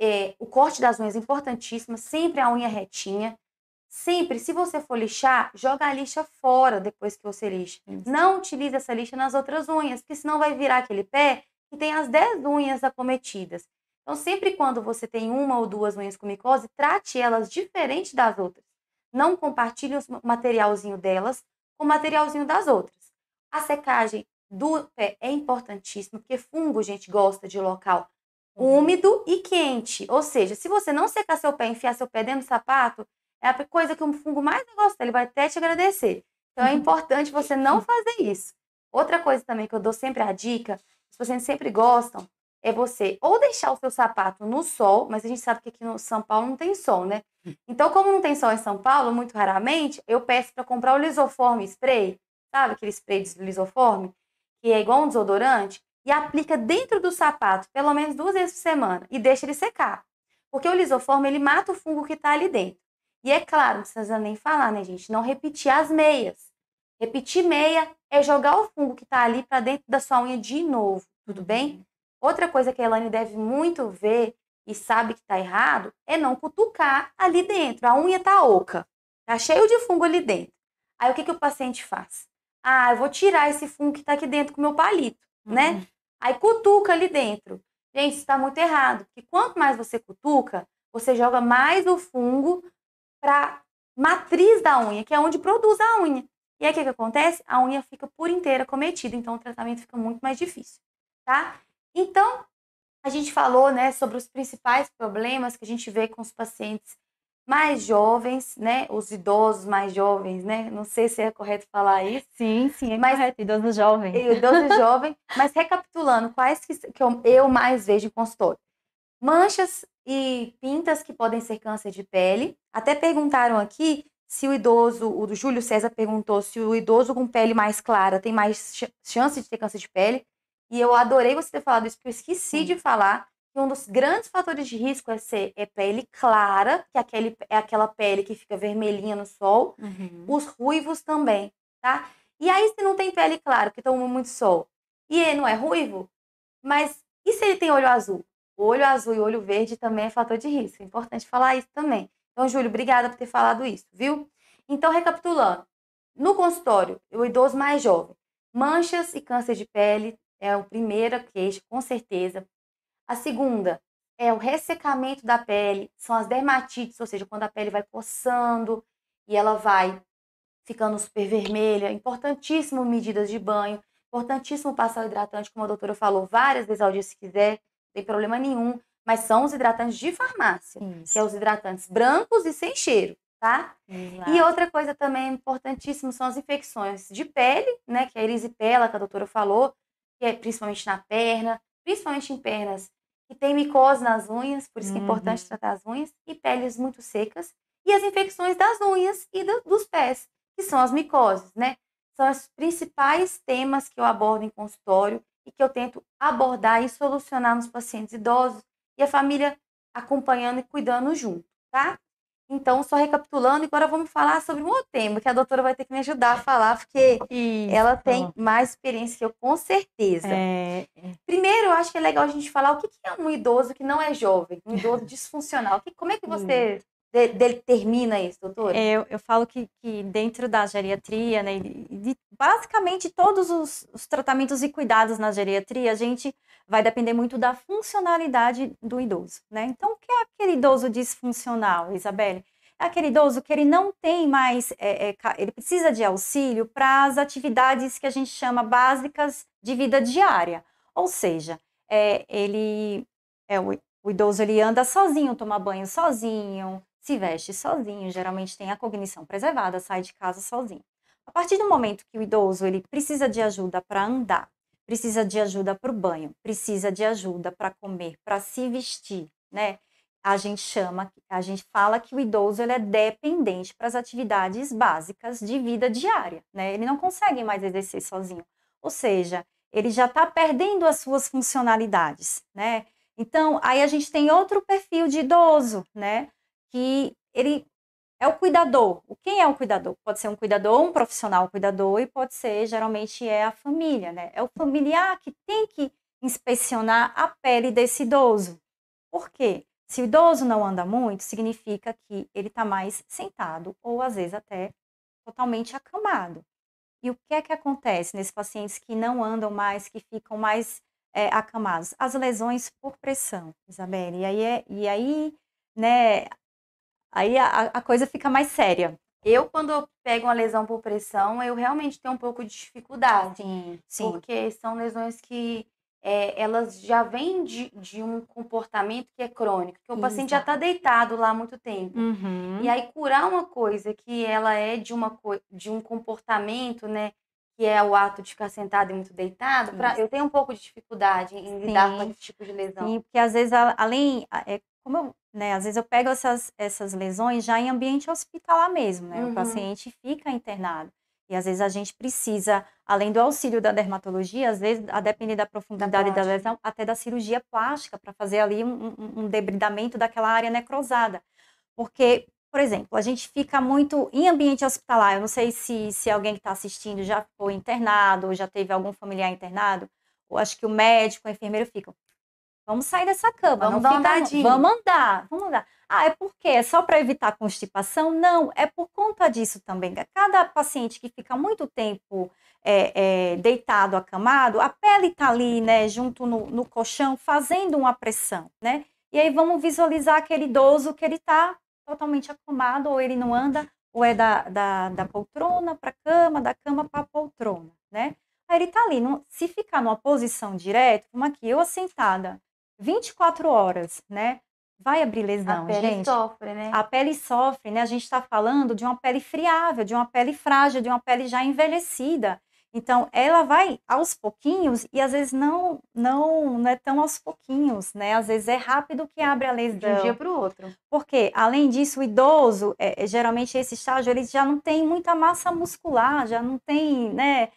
A: É, o corte das unhas é importantíssimo, sempre a unha retinha. Sempre, se você for lixar, joga a lixa fora depois que você lixa. Não utilize essa lixa nas outras unhas, porque senão vai virar aquele pé que tem as 10 unhas acometidas. Então, sempre quando você tem uma ou duas unhas com micose, trate elas diferente das outras. Não compartilhe o materialzinho delas com o materialzinho das outras. A secagem do pé é importantíssima, porque fungo, gente, gosta de local uhum. úmido e quente. Ou seja, se você não secar seu pé, enfiar seu pé dentro do sapato, é a coisa que o fungo mais gosta, ele vai até te agradecer. Então é uhum. importante você não fazer isso. Outra coisa também que eu dou sempre a dica, os pacientes sempre gostam, é você ou deixar o seu sapato no sol, mas a gente sabe que aqui no São Paulo não tem sol, né? Então, como não tem sol em São Paulo, muito raramente, eu peço para comprar o lisoforme spray, sabe aquele spray de lisoforme, que é igual um desodorante, e aplica dentro do sapato pelo menos duas vezes por semana e deixa ele secar. Porque o lisoforme ele mata o fungo que está ali dentro. E é claro, não precisa nem falar, né, gente? Não repetir as meias. Repetir meia é jogar o fungo que está ali para dentro da sua unha de novo, tudo bem? Uhum. Outra coisa que a Elaine deve muito ver e sabe que está errado é não cutucar ali dentro. A unha está oca, tá cheio de fungo ali dentro. Aí o que, que o paciente faz? Ah, eu vou tirar esse fungo que está aqui dentro com o meu palito, né? uhum. né? Aí cutuca ali dentro. Gente, isso está muito errado, porque quanto mais você cutuca, você joga mais o fungo para matriz da unha, que é onde produz a unha. E aí o que, que acontece? A unha fica por inteira cometida, então o tratamento fica muito mais difícil, tá? Então, a gente falou, né, sobre os principais problemas que a gente vê com os pacientes mais jovens, né, os idosos mais jovens, né, não sei se é correto falar isso.
B: Sim, sim, é mas, correto, idoso jovem.
A: Idoso jovem, mas recapitulando, quais que, que eu, eu mais vejo em consultório? Manchas e pintas que podem ser câncer de pele. Até perguntaram aqui se o idoso, o Júlio César perguntou se o idoso com pele mais clara tem mais chance de ter câncer de pele. E eu adorei você ter falado isso, porque eu esqueci Sim. de falar que um dos grandes fatores de risco é ser é pele clara, que é, aquele, é aquela pele que fica vermelhinha no sol. Uhum. Os ruivos também, tá? E aí, se não tem pele clara, que toma muito sol, e ele não é ruivo, mas e se ele tem olho azul? Olho azul e olho verde também é fator de risco. É importante falar isso também. Então, Júlio, obrigada por ter falado isso, viu? Então, recapitulando. No consultório, o idoso mais jovem, manchas e câncer de pele é a primeira queixa, com certeza. A segunda é o ressecamento da pele, são as dermatites, ou seja, quando a pele vai coçando e ela vai ficando super vermelha. Importantíssimo medidas de banho, importantíssimo passar o hidratante, como a doutora falou várias vezes ao dia se quiser tem problema nenhum, mas são os hidratantes de farmácia, Isso. que é os hidratantes brancos e sem cheiro. tá?
B: Exato.
A: E outra coisa também importantíssima são as infecções de pele, né? Que é a erisipela, que a doutora falou, que é principalmente na perna, principalmente em pernas que tem micose nas unhas, por isso que é importante
B: Uhum.
A: tratar as unhas, e peles muito secas, e as infecções das unhas e do- dos pés, que são as micoses, né? São os principais temas que eu abordo em consultório e que eu tento abordar e solucionar nos pacientes idosos e a família acompanhando e cuidando junto, tá? Então, só recapitulando, agora vamos falar sobre um outro tema que a doutora vai ter que me ajudar a falar, porque ela tem mais experiência que eu, com certeza.
B: É,
A: Primeiro, eu acho que é legal a gente falar o que é um idoso que não é jovem, um idoso disfuncional. Como é que você de- determina isso, doutora?
B: Eu, eu falo que, que dentro da geriatria, né, de, basicamente todos os, os tratamentos e cuidados na geriatria, a gente vai depender muito da funcionalidade do idoso, né? Então, o que é aquele idoso disfuncional, Isabelle? É aquele idoso que ele não tem mais, é, é, ele precisa de auxílio para as atividades que a gente chama básicas de vida diária. Ou seja, é, ele é o, o idoso ele anda sozinho, toma banho sozinho, se veste sozinho, geralmente tem a cognição preservada, sai de casa sozinho. A partir do momento que o idoso ele precisa de ajuda para andar, precisa de ajuda para o banho, precisa de ajuda para comer, para se vestir, né? A gente chama, a gente fala que o idoso ele é dependente para as atividades básicas de vida diária, né? Ele não consegue mais exercer sozinho. Ou seja, ele já está perdendo as suas funcionalidades, né? Então, aí a gente tem outro perfil de idoso, né? Que ele é o cuidador. O quem é o cuidador? Pode ser um cuidador, um profissional cuidador, e pode ser, geralmente, é a família, né? É o familiar que tem que inspecionar a pele desse idoso. Por quê? Se o idoso não anda muito, significa que ele está mais sentado, ou às vezes até totalmente acamado. E o que é que acontece nesses pacientes que não andam mais, que ficam mais é, acamados? As lesões por pressão, Isabelle. E aí, é, e aí né, aí a, a coisa fica mais séria.
A: Eu, quando eu pego uma lesão por pressão, eu realmente tenho um pouco de dificuldade,
B: Sim, sim.
A: porque são lesões que é, elas já vêm de, de um comportamento que é crônico, que o paciente já está deitado lá há muito tempo.
B: Uhum.
A: E aí curar uma coisa que ela é de uma de um comportamento, né, que é o ato de ficar sentado e muito deitado, pra, eu tenho um pouco de dificuldade em lidar com esse tipo de lesão.
B: Sim, porque às vezes, além, é, como eu, né, às vezes eu pego essas, essas lesões já em ambiente hospitalar mesmo, né?
A: Uhum.
B: O paciente fica internado. E às vezes a gente precisa, além do auxílio da dermatologia, às vezes, a depender da profundidade da,
A: plástica.
B: lesão, até da cirurgia plástica, para fazer ali um, um- um debridamento daquela área necrosada. Porque, por exemplo, a gente fica muito em ambiente hospitalar. Eu não sei se, se alguém que está assistindo já foi internado, ou já teve algum familiar internado. Eu acho que o médico, o enfermeiro ficam. Vamos sair dessa cama.
A: Vamos
B: não
A: dar uma
B: fica-
A: andadinha."
B: Vamos andar, vamos andar. Ah, é por quê? É só para evitar constipação? Não, é por conta disso também. Cada paciente que fica muito tempo é, é, deitado, acamado, a pele está ali, né, junto no, no colchão, fazendo uma pressão, né? E aí vamos visualizar aquele idoso que ele está totalmente acamado, ou ele não anda, ou é da, da, da poltrona para a cama, da cama para a poltrona, né? Aí ele está ali, não- se ficar numa posição direta, como aqui, eu assentada, 24 horas, né? Vai abrir
A: A
B: lesão,
A: pele
B: gente.
A: sofre, né?
B: A pele sofre, né? A gente está falando de uma pele friável, de uma pele frágil, de uma pele já envelhecida. Então, ela vai aos pouquinhos e às vezes não, não, não é tão aos pouquinhos, né? Às vezes é rápido que abre a
A: De um
B: lesão.
A: dia para o outro.
B: Porque, além disso, o idoso, é, é, geralmente esse estágio, ele já não tem muita massa muscular, já não tem, né,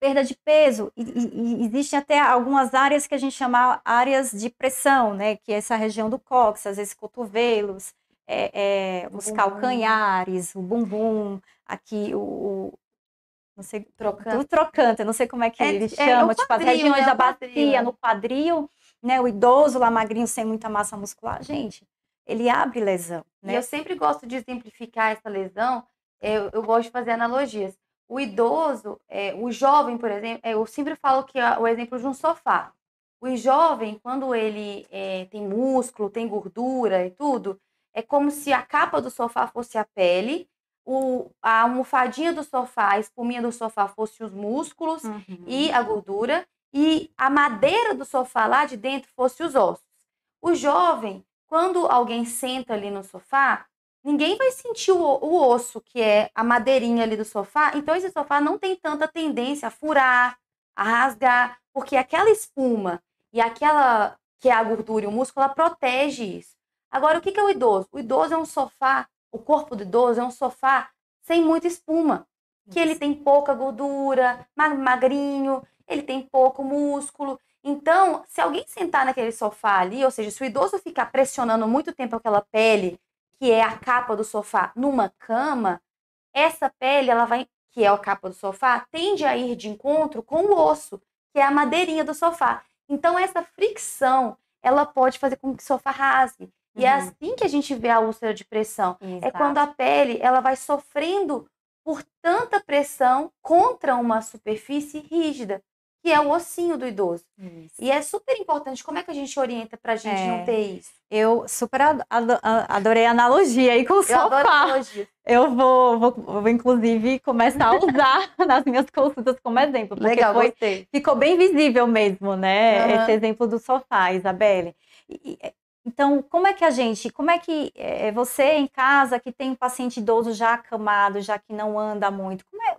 B: perda de peso. E, e- e existem até algumas áreas que a gente chama áreas de pressão, né, que é essa região do cóccix, às vezes cotovelos, é, é,
A: O
B: os
A: bumbum.
B: calcanhares, o bumbum, aqui o, o- não sei,
A: Trocando.
B: do trocante, não sei como é que
A: É,
B: eles
A: é,
B: chamam,
A: o
B: tipo as regiões
A: né,
B: da
A: o
B: bacia,
A: é.
B: no quadril, né, o idoso lá magrinho sem muita massa muscular, gente, ele abre lesão,
A: E
B: né?
A: eu sempre gosto de exemplificar essa lesão, eu, eu gosto de fazer analogias. O idoso, é, o jovem, por exemplo, é, eu sempre falo que é o exemplo de um sofá. O jovem, quando ele é, tem músculo, tem gordura e tudo, é como se a capa do sofá fosse a pele, o, a almofadinha do sofá, a espuminha do sofá fosse os músculos
B: Uhum.
A: e a gordura, e a madeira do sofá lá de dentro fosse os ossos. O jovem, quando alguém senta ali no sofá, ninguém vai sentir o, o osso, que é a madeirinha ali do sofá. Então, esse sofá não tem tanta tendência a furar, a rasgar, porque aquela espuma e aquela que é a gordura e o músculo, ela protege isso. Agora, o que é o idoso? O idoso é um sofá, o corpo do idoso é um sofá sem muita espuma, que ele tem pouca gordura, magrinho, ele tem pouco músculo. Então, se alguém sentar naquele sofá ali, ou seja, se o idoso ficar pressionando muito tempo aquela pele, que é a capa do sofá, numa cama, essa pele, ela vai, que é a capa do sofá, tende a ir de encontro com o osso, que é a madeirinha do sofá. Então, essa fricção, ela pode fazer com que o sofá rasgue. E é uhum. é assim que a gente vê a úlcera de pressão. Exato. É quando a pele ela vai sofrendo por tanta pressão contra uma superfície rígida que é o ossinho do idoso. Isso. E é super importante. Como é que a gente orienta para a gente é. não ter isso?
B: Eu super adorei a analogia aí com o Eu sofá. Eu vou, vou, vou, inclusive, começar a usar nas minhas consultas como exemplo. Porque
A: Legal,
B: foi,
A: gostei.
B: Ficou bem visível mesmo, né? Uhum. Esse exemplo do sofá, Isabelle. E, então, como é que a gente, como é que é, você em casa que tem um paciente idoso já acamado, já que não anda muito, é,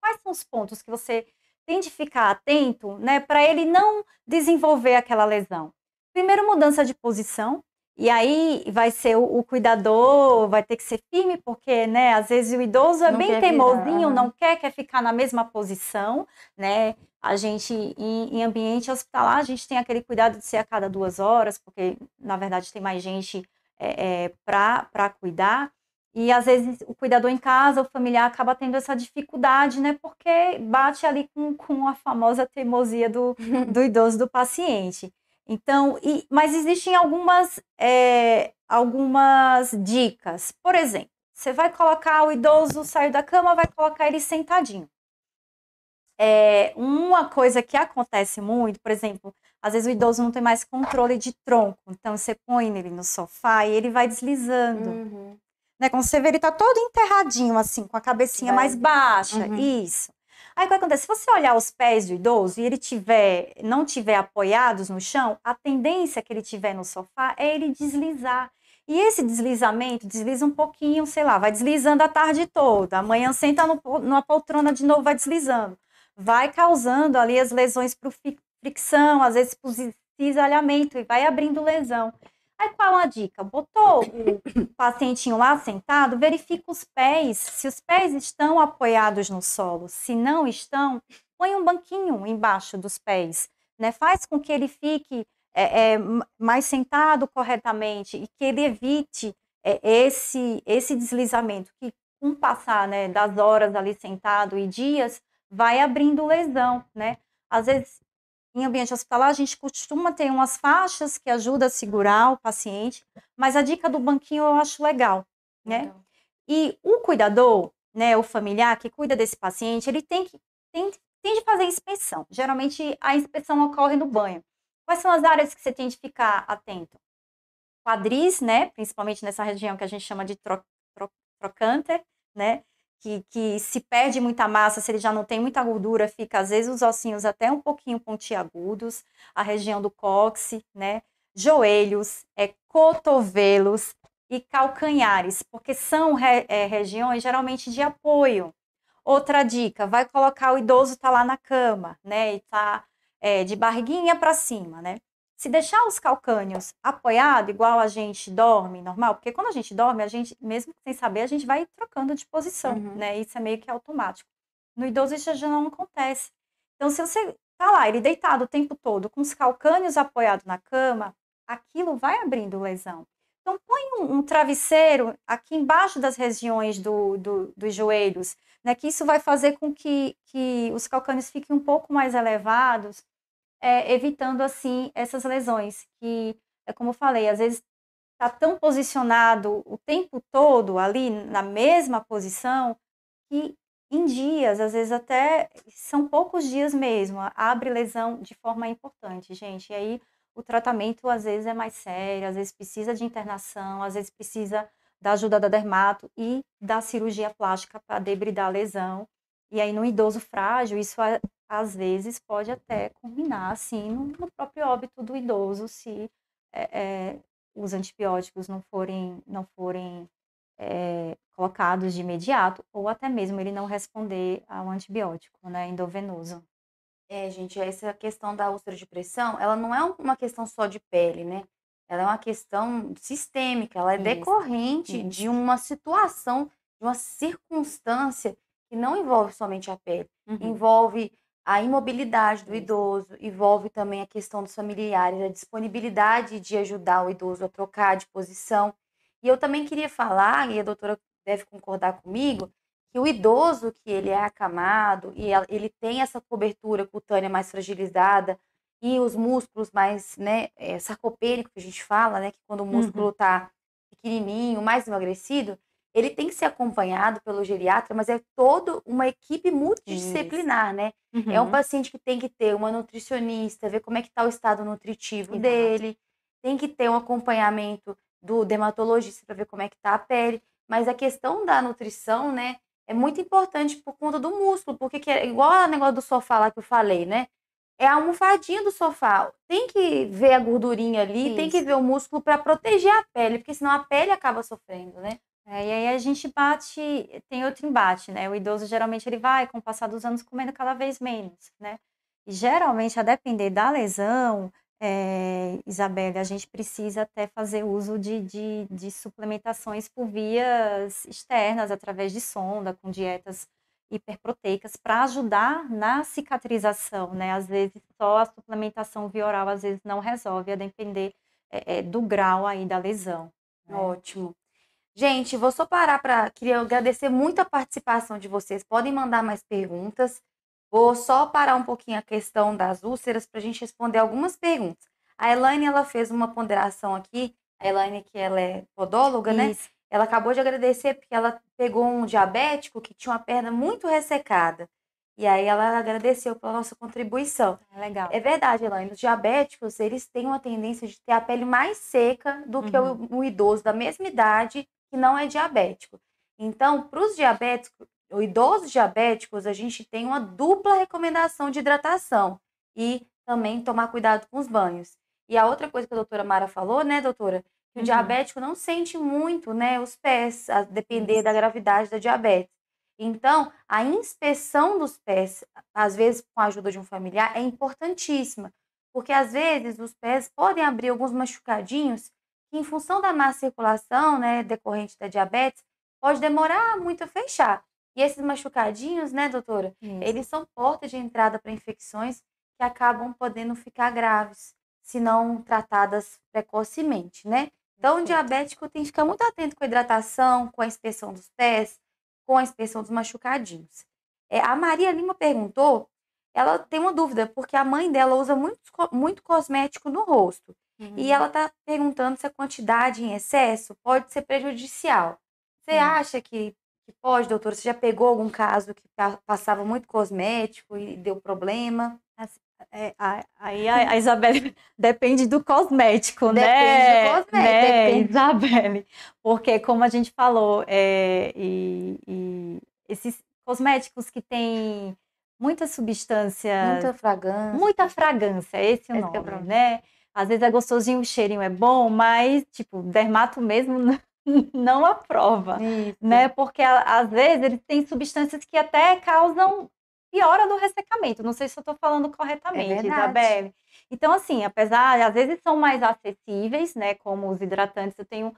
B: quais são os pontos que você tem de ficar atento, né, para ele não desenvolver aquela lesão. Primeiro, mudança de posição, e aí vai ser o, o, cuidador, vai ter que ser firme, porque, né, às vezes o idoso é não bem teimosinho, não quer, quer ficar na mesma posição, né? A gente, em, em, ambiente hospitalar, a gente tem aquele cuidado de ser a cada duas horas, porque, na verdade, tem mais gente é, é, para cuidar. E às vezes o cuidador em casa, o familiar acaba tendo essa dificuldade, né? Porque bate ali com, com a famosa teimosia do, do idoso do paciente. Então, e, mas existem algumas, é, algumas dicas. Por exemplo, você vai colocar o idoso sair da cama, vai colocar ele sentadinho. É, uma coisa que acontece muito, por exemplo, às vezes o idoso não tem mais controle de tronco, então você põe ele no sofá e ele vai deslizando. Uhum. Né? Quando você vê, ele tá todo enterradinho, assim, com a cabecinha Vai. mais baixa. Uhum. Isso. Aí o que acontece? Se você olhar os pés do idoso e ele tiver, não tiver apoiados no chão, a tendência que ele tiver no sofá é ele deslizar. E esse deslizamento desliza um pouquinho, sei lá, vai deslizando a tarde toda. Amanhã senta no, numa poltrona de novo, vai deslizando. Vai causando ali as lesões por fricção, às vezes por cisalhamento, e vai abrindo lesão. Aí qual a dica? Botou o pacientinho lá sentado, verifica os pés, se os pés estão apoiados no solo. Se não estão, põe um banquinho embaixo dos pés, né? Faz com que ele fique é, é, mais sentado corretamente e que ele evite é, esse, esse deslizamento, que com o passar né, das horas ali sentado e dias, vai abrindo lesão, né? Às vezes em ambiente hospitalar, a gente costuma ter umas faixas que ajudam a segurar o paciente, mas a dica do banquinho eu acho legal, né? E o cuidador, né, o familiar que cuida desse paciente, ele tem que tem, tem de fazer inspeção. Geralmente a inspeção ocorre no banho. Quais são as áreas que você tem de ficar atento? Quadris, né, principalmente nessa região que a gente chama de tro, tro, trocânter, né? Que, que se perde muita massa, se ele já não tem muita gordura, fica às vezes os ossinhos até um pouquinho pontiagudos, a região do cóccix, né? Joelhos, é, cotovelos e calcanhares, porque são re, é, regiões geralmente de apoio. Outra dica, vai colocar o idoso tá lá na cama, né? E tá é, de barriguinha para cima, né? Se deixar os calcânios apoiado, igual a gente dorme normal, porque quando a gente dorme, a gente, mesmo sem saber, a gente vai trocando de posição, uhum. né? Isso é meio que automático. No idoso isso já não acontece. Então, se você tá lá, ele deitado o tempo todo, com os calcânios apoiados na cama, aquilo vai abrindo lesão. Então, põe um, um travesseiro aqui embaixo das regiões do, do, dos joelhos, né? Que isso vai fazer com que, que os calcânios fiquem um pouco mais elevados é, evitando assim essas lesões que é como eu falei, às vezes está tão posicionado o tempo todo ali na mesma posição que em dias, às vezes até são poucos dias mesmo, abre lesão de forma importante, gente. E aí o tratamento às vezes é mais sério, às vezes precisa de internação, às vezes precisa da ajuda da dermato e da cirurgia plástica para debridar a lesão. E aí no idoso frágil, isso às vezes pode até culminar assim no, no próprio óbito do idoso se é, é, os antibióticos não forem não forem é, colocados de imediato, ou até mesmo ele não responder ao antibiótico, né, endovenoso.
A: É, gente, essa questão da úlcera de pressão, ela não é uma questão só de pele, né? Ela é uma questão sistêmica, ela é
B: Isso,
A: decorrente de
B: isso.
A: uma situação, de uma circunstância que não envolve somente a pele,
B: Uhum.
A: envolve a imobilidade do idoso, envolve também a questão dos familiares, a disponibilidade de ajudar o idoso a trocar de posição. E eu também queria falar, e a doutora deve concordar comigo, que o idoso que ele é acamado e ele tem essa cobertura cutânea mais fragilizada e os músculos mais, né, é, sarcopênico que a gente fala, né, que quando o
B: Uhum.
A: músculo tá pequenininho, mais emagrecido, ele tem que ser acompanhado pelo geriatra, mas é toda uma equipe multidisciplinar, né? É um
B: Uhum.
A: paciente que tem que ter uma nutricionista, ver como é que está o estado nutritivo
B: Exato.
A: dele, tem que ter um acompanhamento do dermatologista para ver como é que está a pele. Mas a questão da nutrição, né, é muito importante por conta do músculo, porque que é igual o negócio do sofá lá que eu falei, né? É a almofadinha do sofá. Tem que ver a gordurinha ali, tem que
B: Isso.
A: ver o músculo para proteger a pele, porque senão a pele acaba sofrendo, né?
B: É, e aí a gente bate, tem outro embate, né? O idoso geralmente ele vai, com o passar dos anos, comendo cada vez menos, né? E geralmente, a depender da lesão, é, Isabelle, a gente precisa até fazer uso de, de, de suplementações por vias externas, através de sonda, com dietas hiperproteicas, para ajudar na cicatrização, né? Às vezes só a suplementação via oral, às vezes não resolve, a depender é, é, do grau aí da lesão. né?
A: Ótimo. Gente, vou só parar para. Queria agradecer muito a participação de vocês. Podem mandar mais perguntas. Vou só parar um pouquinho a questão das úlceras para a gente responder algumas perguntas. A Elaine, ela fez uma ponderação aqui. A Elaine, que ela é podóloga, né?
B: Isso.
A: Ela acabou de agradecer porque ela pegou um diabético que tinha uma perna muito ressecada. E aí ela agradeceu pela nossa contribuição.
B: É legal.
A: É verdade, Elaine. Os diabéticos, eles têm uma tendência de ter a pele mais seca do que
B: Uhum.
A: o, o idoso da mesma idade que não é diabético. Então, para os diabéticos, os idosos diabéticos, a gente tem uma dupla recomendação de hidratação e também tomar cuidado com os banhos. E a outra coisa que a doutora Mara falou, né, doutora? Que o
B: Uhum.
A: diabético não sente muito, né, os pés, a depender da gravidade da diabetes. Então, a inspeção dos pés, às vezes com a ajuda de um familiar, é importantíssima, porque às vezes os pés podem abrir alguns machucadinhos em função da má circulação, né, decorrente da diabetes, pode demorar muito a fechar. E esses machucadinhos, né, doutora,
B: Isso.
A: eles são portas de entrada para infecções que acabam podendo ficar graves, se não tratadas precocemente, né? Então, o diabético tem que ficar muito atento com a hidratação, com a inspeção dos pés, com a inspeção dos machucadinhos. É, a Maria Lima perguntou, ela tem uma dúvida, porque a mãe dela usa muito, muito cosmético no rosto. E
B: Uhum.
A: ela está perguntando se a quantidade em excesso pode ser prejudicial. Você
B: Sim.
A: acha que, que pode, doutora? Você já pegou algum caso que pa- passava muito cosmético e deu problema?
B: É, a- aí a, a Isabelle depende do cosmético,
A: Depende
B: né?
A: do cosmético,
B: né,
A: depende.
B: Isabelle? Porque, como a gente falou, é, e, e esses cosméticos que têm muitas substâncias,
A: Muita fragrância.
B: muita fragrância, esse é o
A: Esse é
B: nome,
A: problema.
B: né? Às vezes é gostosinho, o cheirinho é bom, mas, tipo, dermato mesmo não, aprova
A: Isso.
B: né? Porque às vezes eles têm substâncias que até causam piora do ressecamento. Não sei se eu estou falando corretamente,
A: verdade.
B: Isabelle. Então, assim, apesar, às vezes são mais acessíveis, né? Como os hidratantes, eu tenho.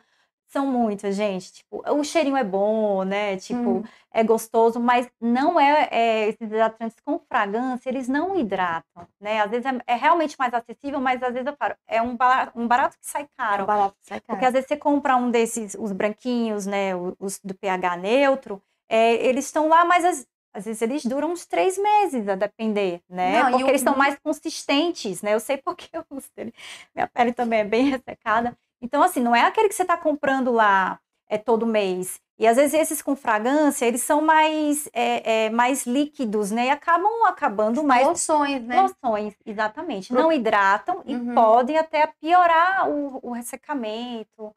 B: São muitos, gente. Tipo, o cheirinho é bom, né? Tipo,
A: Hum.
B: é gostoso, mas não é, é, esses hidratantes com fragrância, eles não hidratam, né? Às vezes é, é realmente mais acessível, mas às vezes eu falo, é um barato, um barato que sai
A: É
B: caro.
A: barato, sai caro.
B: Porque às vezes você compra um desses, os branquinhos, né, os do pH neutro, é, eles estão lá, mas às, às vezes eles duram uns três meses, a depender, né?
A: Não,
B: porque
A: o-
B: eles são mais consistentes, né? Eu sei porque eu uso dele. Minha pele também é bem ressecada. Então, assim, não é aquele que você está comprando lá é, todo mês. E às vezes esses com fragrância, eles são mais, é, é, mais líquidos, né? E acabam acabando mais
A: Loções, né?
B: loções, exatamente.
A: Pro-
B: Não hidratam e
A: Uhum.
B: podem até piorar o, o ressecamento.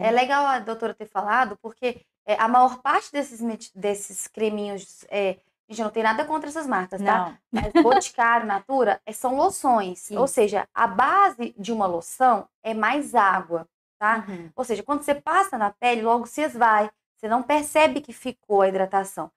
A: É legal a doutora ter falado, porque é, a maior parte desses, desses creminhos, é, gente, não tem nada contra essas marcas, tá?
B: Não,
A: Mas Boticário, Natura, é, são loções. Ou seja, a base de uma loção é mais água. tá? Uhum. Ou seja, quando você passa na pele, logo se esvai, você não percebe que ficou a hidratação.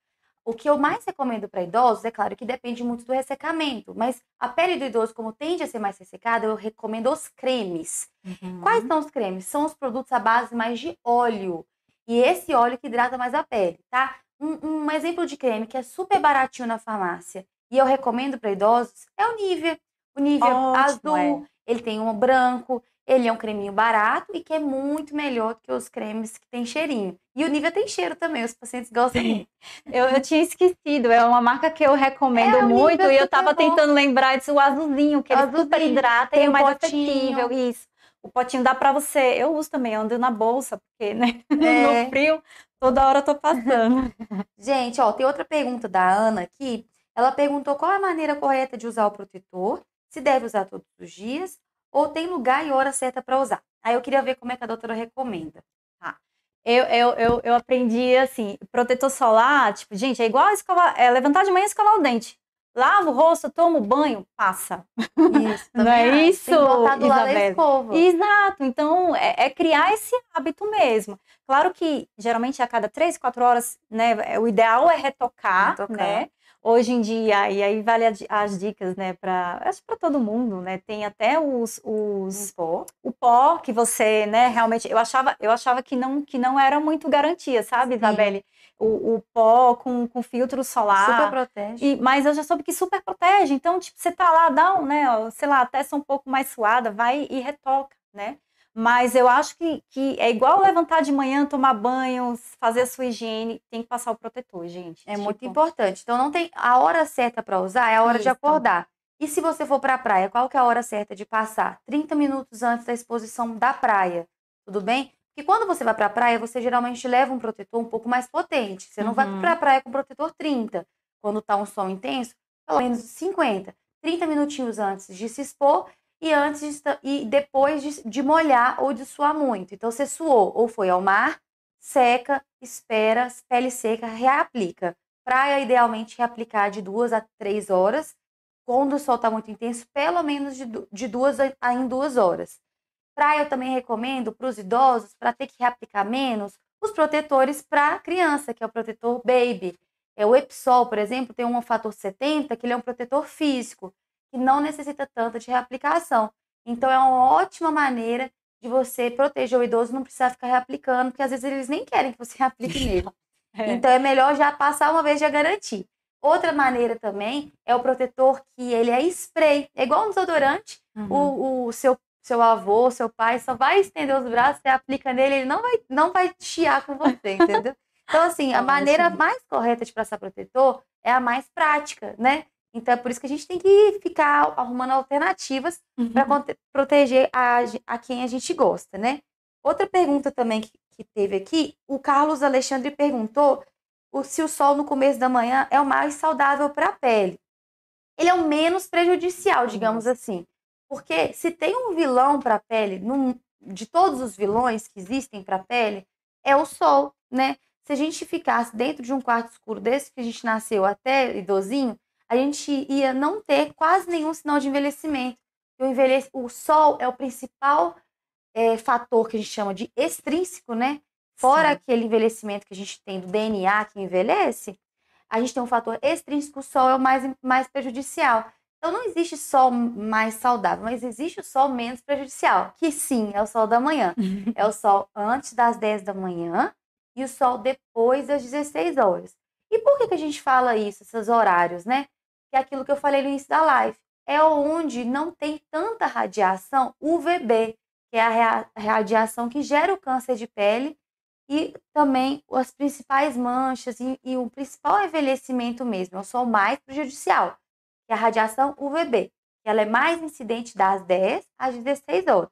A: O que eu mais recomendo para idosos, é claro que depende muito do ressecamento, mas a pele do idoso, como tende a ser mais ressecada, eu recomendo os cremes. Uhum. Quais são os cremes? São os produtos à base mais de óleo. E esse óleo que hidrata mais a pele, tá? Um, um exemplo de creme que é super baratinho na farmácia e eu recomendo para idosos é o Nivea. O Nivea Ótimo, azul, é. ele tem um branco, ele é um creminho barato e que é muito melhor que os cremes que tem cheirinho. E o Nivea tem cheiro também, os pacientes gostam muito.
B: eu, eu tinha esquecido, é uma marca que eu recomendo é, muito e eu tava bom. tentando lembrar disso, o azulzinho, que o ele azulzinho. super hidrata e é mais potinho. Isso. O potinho dá para você, eu uso também, eu ando na bolsa, porque, né, é. no frio, toda hora eu tô passando.
A: Gente, ó, tem outra pergunta da Ana aqui. Ela perguntou qual é a maneira correta de usar o protetor, se deve usar todos os dias ou tem lugar e hora certa para usar. Aí eu queria ver como é que a doutora recomenda.
B: Tá. Eu, eu, eu, eu aprendi assim, protetor solar, tipo, gente, é igual escovar, é, levantar de manhã e escovar o dente. Lava o rosto, toma o banho, passa.
A: Isso, não é isso, Tem do Isabel? escova.
B: Exato. Então, é, é, criar esse hábito mesmo. Claro que, geralmente, a cada três, quatro horas, né, é, o ideal é retocar, retocar. né? Hoje em dia, e aí vale as dicas, né, para acho para todo mundo, né? Tem até os, os
A: pó.
B: o pó que você, né, realmente eu achava, eu achava que não que não era muito garantia, sabe, Sim. Isabelle? O, o, pó com, com filtro solar.
A: Super protege.
B: E, mas eu já soube que super protege. Então, tipo, você tá lá, dá um, né, sei lá, a testa um pouco mais suada, vai e retoca, né? Mas eu acho que, que é igual levantar de manhã, tomar banho, fazer a sua higiene, tem que passar o protetor, gente.
A: É tipo... muito importante. Então não tem a hora certa para usar, é a hora Isso. de acordar. E se você for para a praia, qual que é a hora certa de passar? 30 minutos antes da exposição da praia. Tudo bem? Porque quando você vai para a praia, você geralmente leva um protetor um pouco mais potente. Você não uhum. vai para a praia com protetor 30. Quando tá um sol intenso, pelo menos 50. 30 minutinhos antes de se expor e antes de, e depois de, de molhar ou de suar muito. Então você suou ou foi ao mar, seca, espera, pele seca, reaplica. Praia, idealmente, reaplicar de duas a três horas. Quando o sol está muito intenso, pelo menos de, de duas a em duas horas. Praia, eu também recomendo para os idosos, para ter que reaplicar menos, os protetores para criança, que é o protetor baby. É o Epsol, por exemplo, tem um fator 70, que ele é um protetor físico que não necessita tanto de reaplicação. Então, é uma ótima maneira de você proteger o idoso, não precisar ficar reaplicando, porque às vezes eles nem querem que você reaplique nele. É. Então, é melhor já passar uma vez já garantir. Outra maneira também é o protetor que ele é spray, é igual um desodorante. Uhum. O, o seu, seu avô, seu pai só vai estender os braços, você aplica nele, ele não vai, não vai chiar com você, entendeu? Então, assim, a maneira mais correta de passar protetor é a mais prática, né? Então é por isso que a gente tem que ficar arrumando alternativas uhum. para proteger a, a quem a gente gosta, né? Outra pergunta também que, que teve aqui, o Carlos Alexandre perguntou o, se o sol no começo da manhã é o mais saudável para a pele. Ele é o menos prejudicial, digamos assim. Porque se tem um vilão para a pele, num, de todos os vilões que existem para a pele, é o sol, né? Se a gente ficasse dentro de um quarto escuro desse que a gente nasceu até idosinho, a gente ia não ter quase nenhum sinal de envelhecimento. O, envelhece... o sol é o principal é, fator que a gente chama de extrínseco, né? Fora Sim. aquele envelhecimento que a gente tem do DNA que envelhece, a gente tem um fator extrínseco, o sol é o mais, mais prejudicial. Então não existe sol mais saudável, mas existe o sol menos prejudicial, que sim, é o sol da manhã. é o sol antes das 10 da manhã e o sol depois das 16 horas. E por que, que a gente fala isso, esses horários, né? que é aquilo que eu falei no início da live. É onde não tem tanta radiação UVB, que é a radiação que gera o câncer de pele e também as principais manchas e, e o principal envelhecimento mesmo, é o sol mais prejudicial, que é a radiação UVB, que ela é mais incidente das 10 às 16 horas.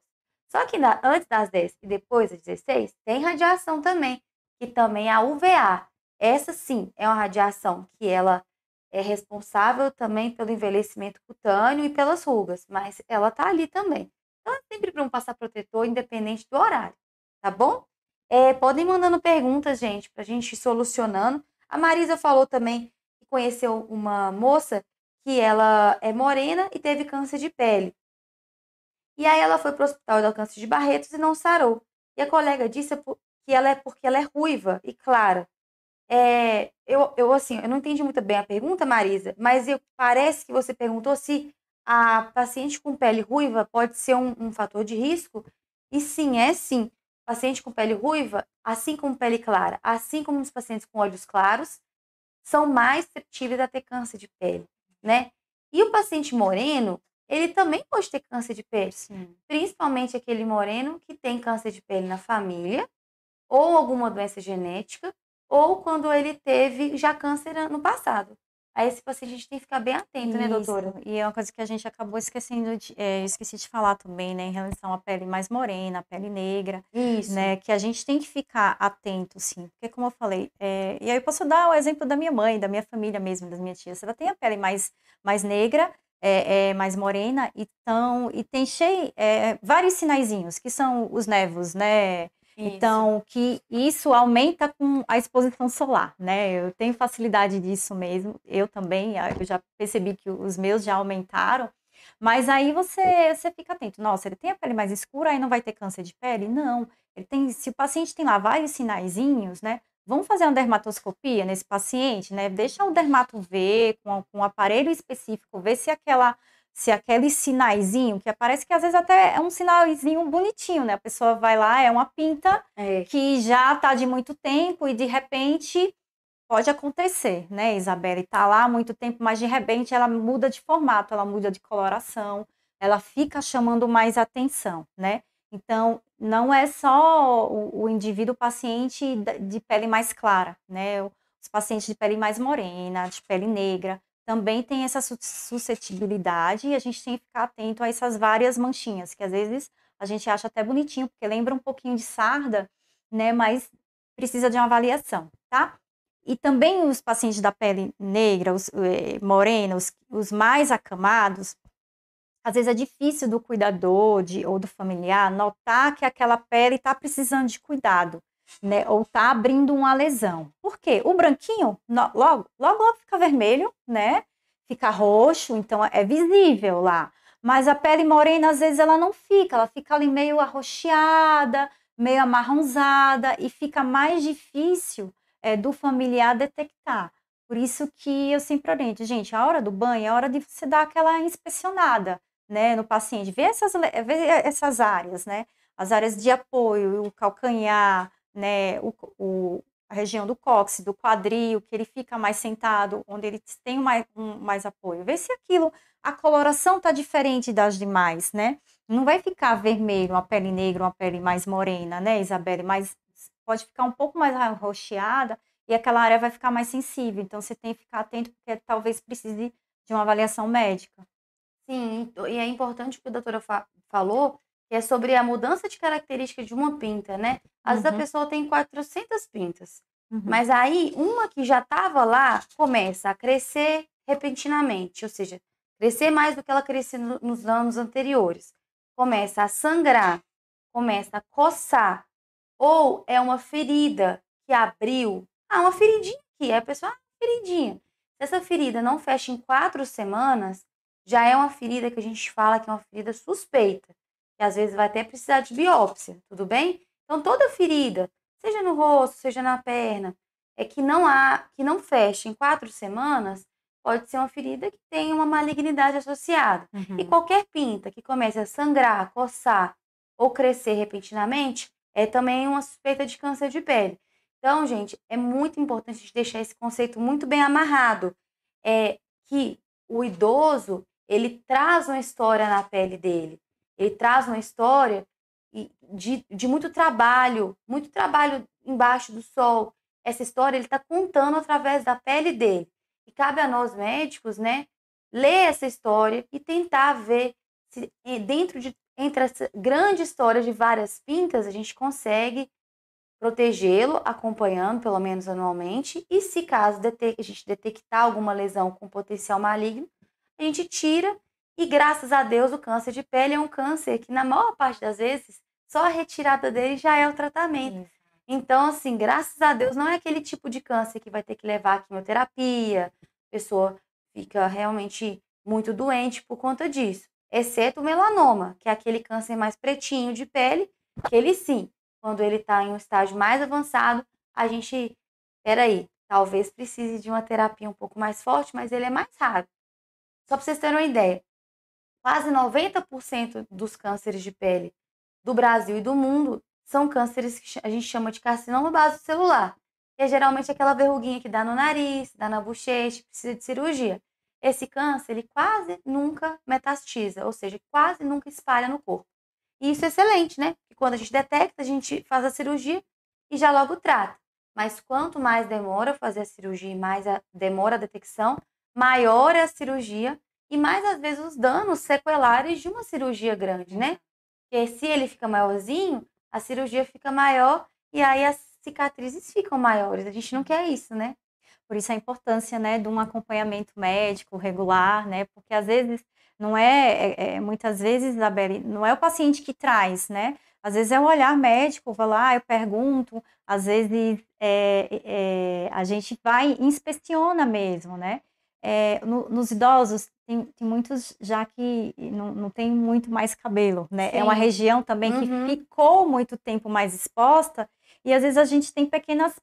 A: Só que na, antes das 10 e depois das 16, tem radiação também, que também é a UVA. Essa sim é uma radiação que ela é responsável também pelo envelhecimento cutâneo e pelas rugas, mas ela tá ali também. Então é sempre para um passar protetor, independente do horário, tá bom? É, podem mandando perguntas, gente, para a gente ir solucionando. A Marisa falou também que conheceu uma moça que ela é morena e teve câncer de pele. E aí ela foi para o hospital do câncer de Barretos e não sarou. E a colega disse que ela é porque ela é ruiva e clara. É, eu, eu, assim, eu não entendi muito bem a pergunta, Marisa, mas eu, parece que você perguntou se a paciente com pele ruiva pode ser um, um fator de risco. E sim, é sim. Paciente com pele ruiva, assim como pele clara, assim como os pacientes com olhos claros, são mais suscetíveis a ter câncer de pele, né? E o paciente moreno, ele também pode ter câncer de pele, Sim. principalmente aquele moreno que tem câncer de pele na família, ou alguma doença genética, ou quando ele teve já câncer no passado. Aí esse paciente a gente tem que ficar bem atento, Isso. né, doutora?
B: E é uma coisa que a gente acabou esquecendo, de, é, esqueci de falar também, né, em relação à pele mais morena, a pele negra. Isso. Né, que a gente tem que ficar atento, sim. Porque, como eu falei, é, e aí eu posso dar o exemplo da minha mãe, da minha família mesmo, das minhas tias. Ela tem a pele mais, mais negra, é, é, mais morena, então, e tem cheio, é, vários sinaizinhos, que são os nevos, né? Então, que isso aumenta com a exposição solar, né? Eu tenho facilidade disso mesmo, eu também, eu já percebi que os meus já aumentaram, mas aí você, você fica atento. Nossa, ele tem a pele mais escura, aí não vai ter câncer de pele? Não. Ele tem, se o paciente tem lá vários sinaizinhos, né? Vamos fazer uma dermatoscopia nesse paciente, né? Deixa o dermato ver com, com um aparelho específico, ver se aquela se aquele sinaizinho, que parece que às vezes até é um sinalzinho bonitinho, né? A pessoa vai lá, é uma pinta é. que já tá de muito tempo e de repente pode acontecer, né, Isabela? E tá lá há muito tempo, mas de repente ela muda de formato, ela muda de coloração, ela fica chamando mais atenção, né? Então, não é só o, o indivíduo paciente de pele mais clara, né? Os pacientes de pele mais morena, de pele negra, também tem essa suscetibilidade e a gente tem que ficar atento a essas várias manchinhas, que às vezes a gente acha até bonitinho, porque lembra um pouquinho de sarda, né? Mas precisa de uma avaliação, tá? E também os pacientes da pele negra, os eh, morenos, os mais acamados, às vezes é difícil do cuidador de, ou do familiar notar que aquela pele está precisando de cuidado né? Ou tá abrindo uma lesão. Por quê? O branquinho no, logo, logo, logo fica vermelho, né? Fica roxo, então é visível lá. Mas a pele morena, às vezes, ela não fica, ela fica ali meio arroxeada, meio amarronzada e fica mais difícil é, do familiar detectar. Por isso que eu sempre oriento, gente, a hora do banho é a hora de você dar aquela inspecionada, né, no paciente, ver essas, ver essas áreas, né, as áreas de apoio, o calcanhar, né, o, o, a região do cóccix, do quadril, que ele fica mais sentado, onde ele tem mais, um, mais apoio. Vê se aquilo, a coloração está diferente das demais, né? Não vai ficar vermelho, uma pele negra, uma pele mais morena, né, Isabelle? Mas pode ficar um pouco mais arroxeada e aquela área vai ficar mais sensível. Então, você tem que ficar atento, porque talvez precise de uma avaliação médica.
A: Sim, e é importante o que a doutora fa falou, que é sobre a mudança de característica de uma pinta, né? Às uhum. vezes a uhum. pessoa tem 400 pintas, uhum. mas aí uma que já estava lá começa a crescer repentinamente, ou seja, crescer mais do que ela crescia no, nos anos anteriores. Começa a sangrar, começa a coçar, ou é uma ferida que abriu. Ah, uma feridinha aqui, é a pessoa, ah, feridinha. Se essa ferida não fecha em quatro semanas, já é uma ferida que a gente fala que é uma ferida suspeita e às vezes vai até precisar de biópsia, tudo bem? Então toda ferida, seja no rosto, seja na perna, é que não há, que não fecha em quatro semanas, pode ser uma ferida que tem uma malignidade associada. Uhum. E qualquer pinta que comece a sangrar, coçar ou crescer repentinamente, é também uma suspeita de câncer de pele. Então, gente, é muito importante a gente deixar esse conceito muito bem amarrado. É que o idoso, ele traz uma história na pele dele. Ele traz uma história de, de muito trabalho, muito trabalho embaixo do sol. Essa história ele está contando através da pele dele. E cabe a nós médicos, né, ler essa história e tentar ver se dentro de entre as grandes histórias de várias pintas a gente consegue protegê-lo, acompanhando pelo menos anualmente, e se caso a gente detectar alguma lesão com potencial maligno, a gente tira e graças a Deus, o câncer de pele é um câncer que, na maior parte das vezes, só a retirada dele já é o tratamento. Então, assim, graças a Deus, não é aquele tipo de câncer que vai ter que levar a quimioterapia, a pessoa fica realmente muito doente por conta disso. Exceto o melanoma, que é aquele câncer mais pretinho de pele, que ele sim quando ele está em um estágio mais avançado, a gente, peraí, talvez precise de uma terapia um pouco mais forte, mas ele é mais raro. Só para vocês terem uma ideia, quase 90% dos cânceres de pele do Brasil e do mundo são cânceres que a gente chama de carcinoma base celular, que é geralmente aquela verruguinha que dá no nariz, dá na bochecha, precisa de cirurgia. Esse câncer, ele quase nunca metastiza, ou seja, quase nunca espalha no corpo. E isso é excelente, né? Porque quando a gente detecta, a gente faz a cirurgia e já logo trata. Mas quanto mais demora fazer a cirurgia e mais a, demora a detecção, maior é a cirurgia e mais às vezes os danos sequelares de uma cirurgia grande, né? Porque se ele fica maiorzinho, a cirurgia fica maior e aí as cicatrizes ficam maiores. A gente não quer isso, né?
B: Por isso a importância, né, de um acompanhamento médico regular, né? Porque às vezes não é, é, é muitas vezes, Isabelle, não é o paciente que traz, né? Às vezes é o olhar médico, vai lá, eu pergunto, às vezes é, é, a gente vai inspeciona mesmo, né? É, no, nos idosos, tem, tem, muitos já que não, não tem muito mais cabelo, né? Sim. É uma região também uhum. que ficou muito tempo mais exposta e às vezes a gente tem pequenas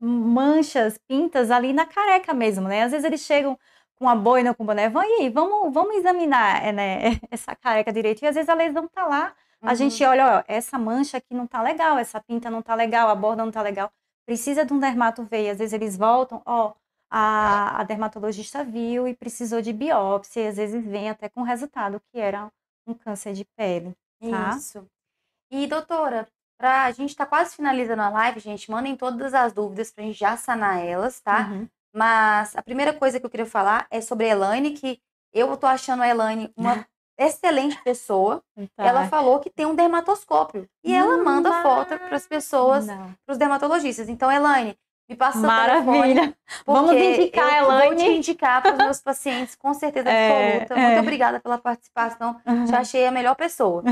B: manchas, pintas ali na careca mesmo, né? Às vezes eles chegam com a boina, com o boné, vão aí, vamos, vamos examinar eh, né, essa careca direito. E às vezes a lesão tá lá, uhum. a gente olha, ó, essa mancha aqui não tá legal, essa pinta não tá legal, a borda não tá legal. Precisa de um dermato ver, às vezes eles voltam, ó, a, a dermatologista viu e precisou de biópsia, e às vezes vem até com resultado que era um câncer de pele, tá?
A: Isso. E doutora, Pra, a gente está quase finalizando a live, gente. Mandem todas as dúvidas para a gente já sanar elas, tá? Uhum. Mas a primeira coisa que eu queria falar é sobre a Elaine, que eu tô achando a Elaine uma excelente pessoa. Tá. Ela falou que tem um dermatoscópio. E ela manda foto para as pessoas, para os dermatologistas. Então, Elaine, me passa Maravilha.
B: Vamos indicar a Elaine.
A: Vou te indicar para os meus pacientes, com certeza é, absoluta. É. Muito obrigada pela participação. Uhum. Já achei a melhor pessoa.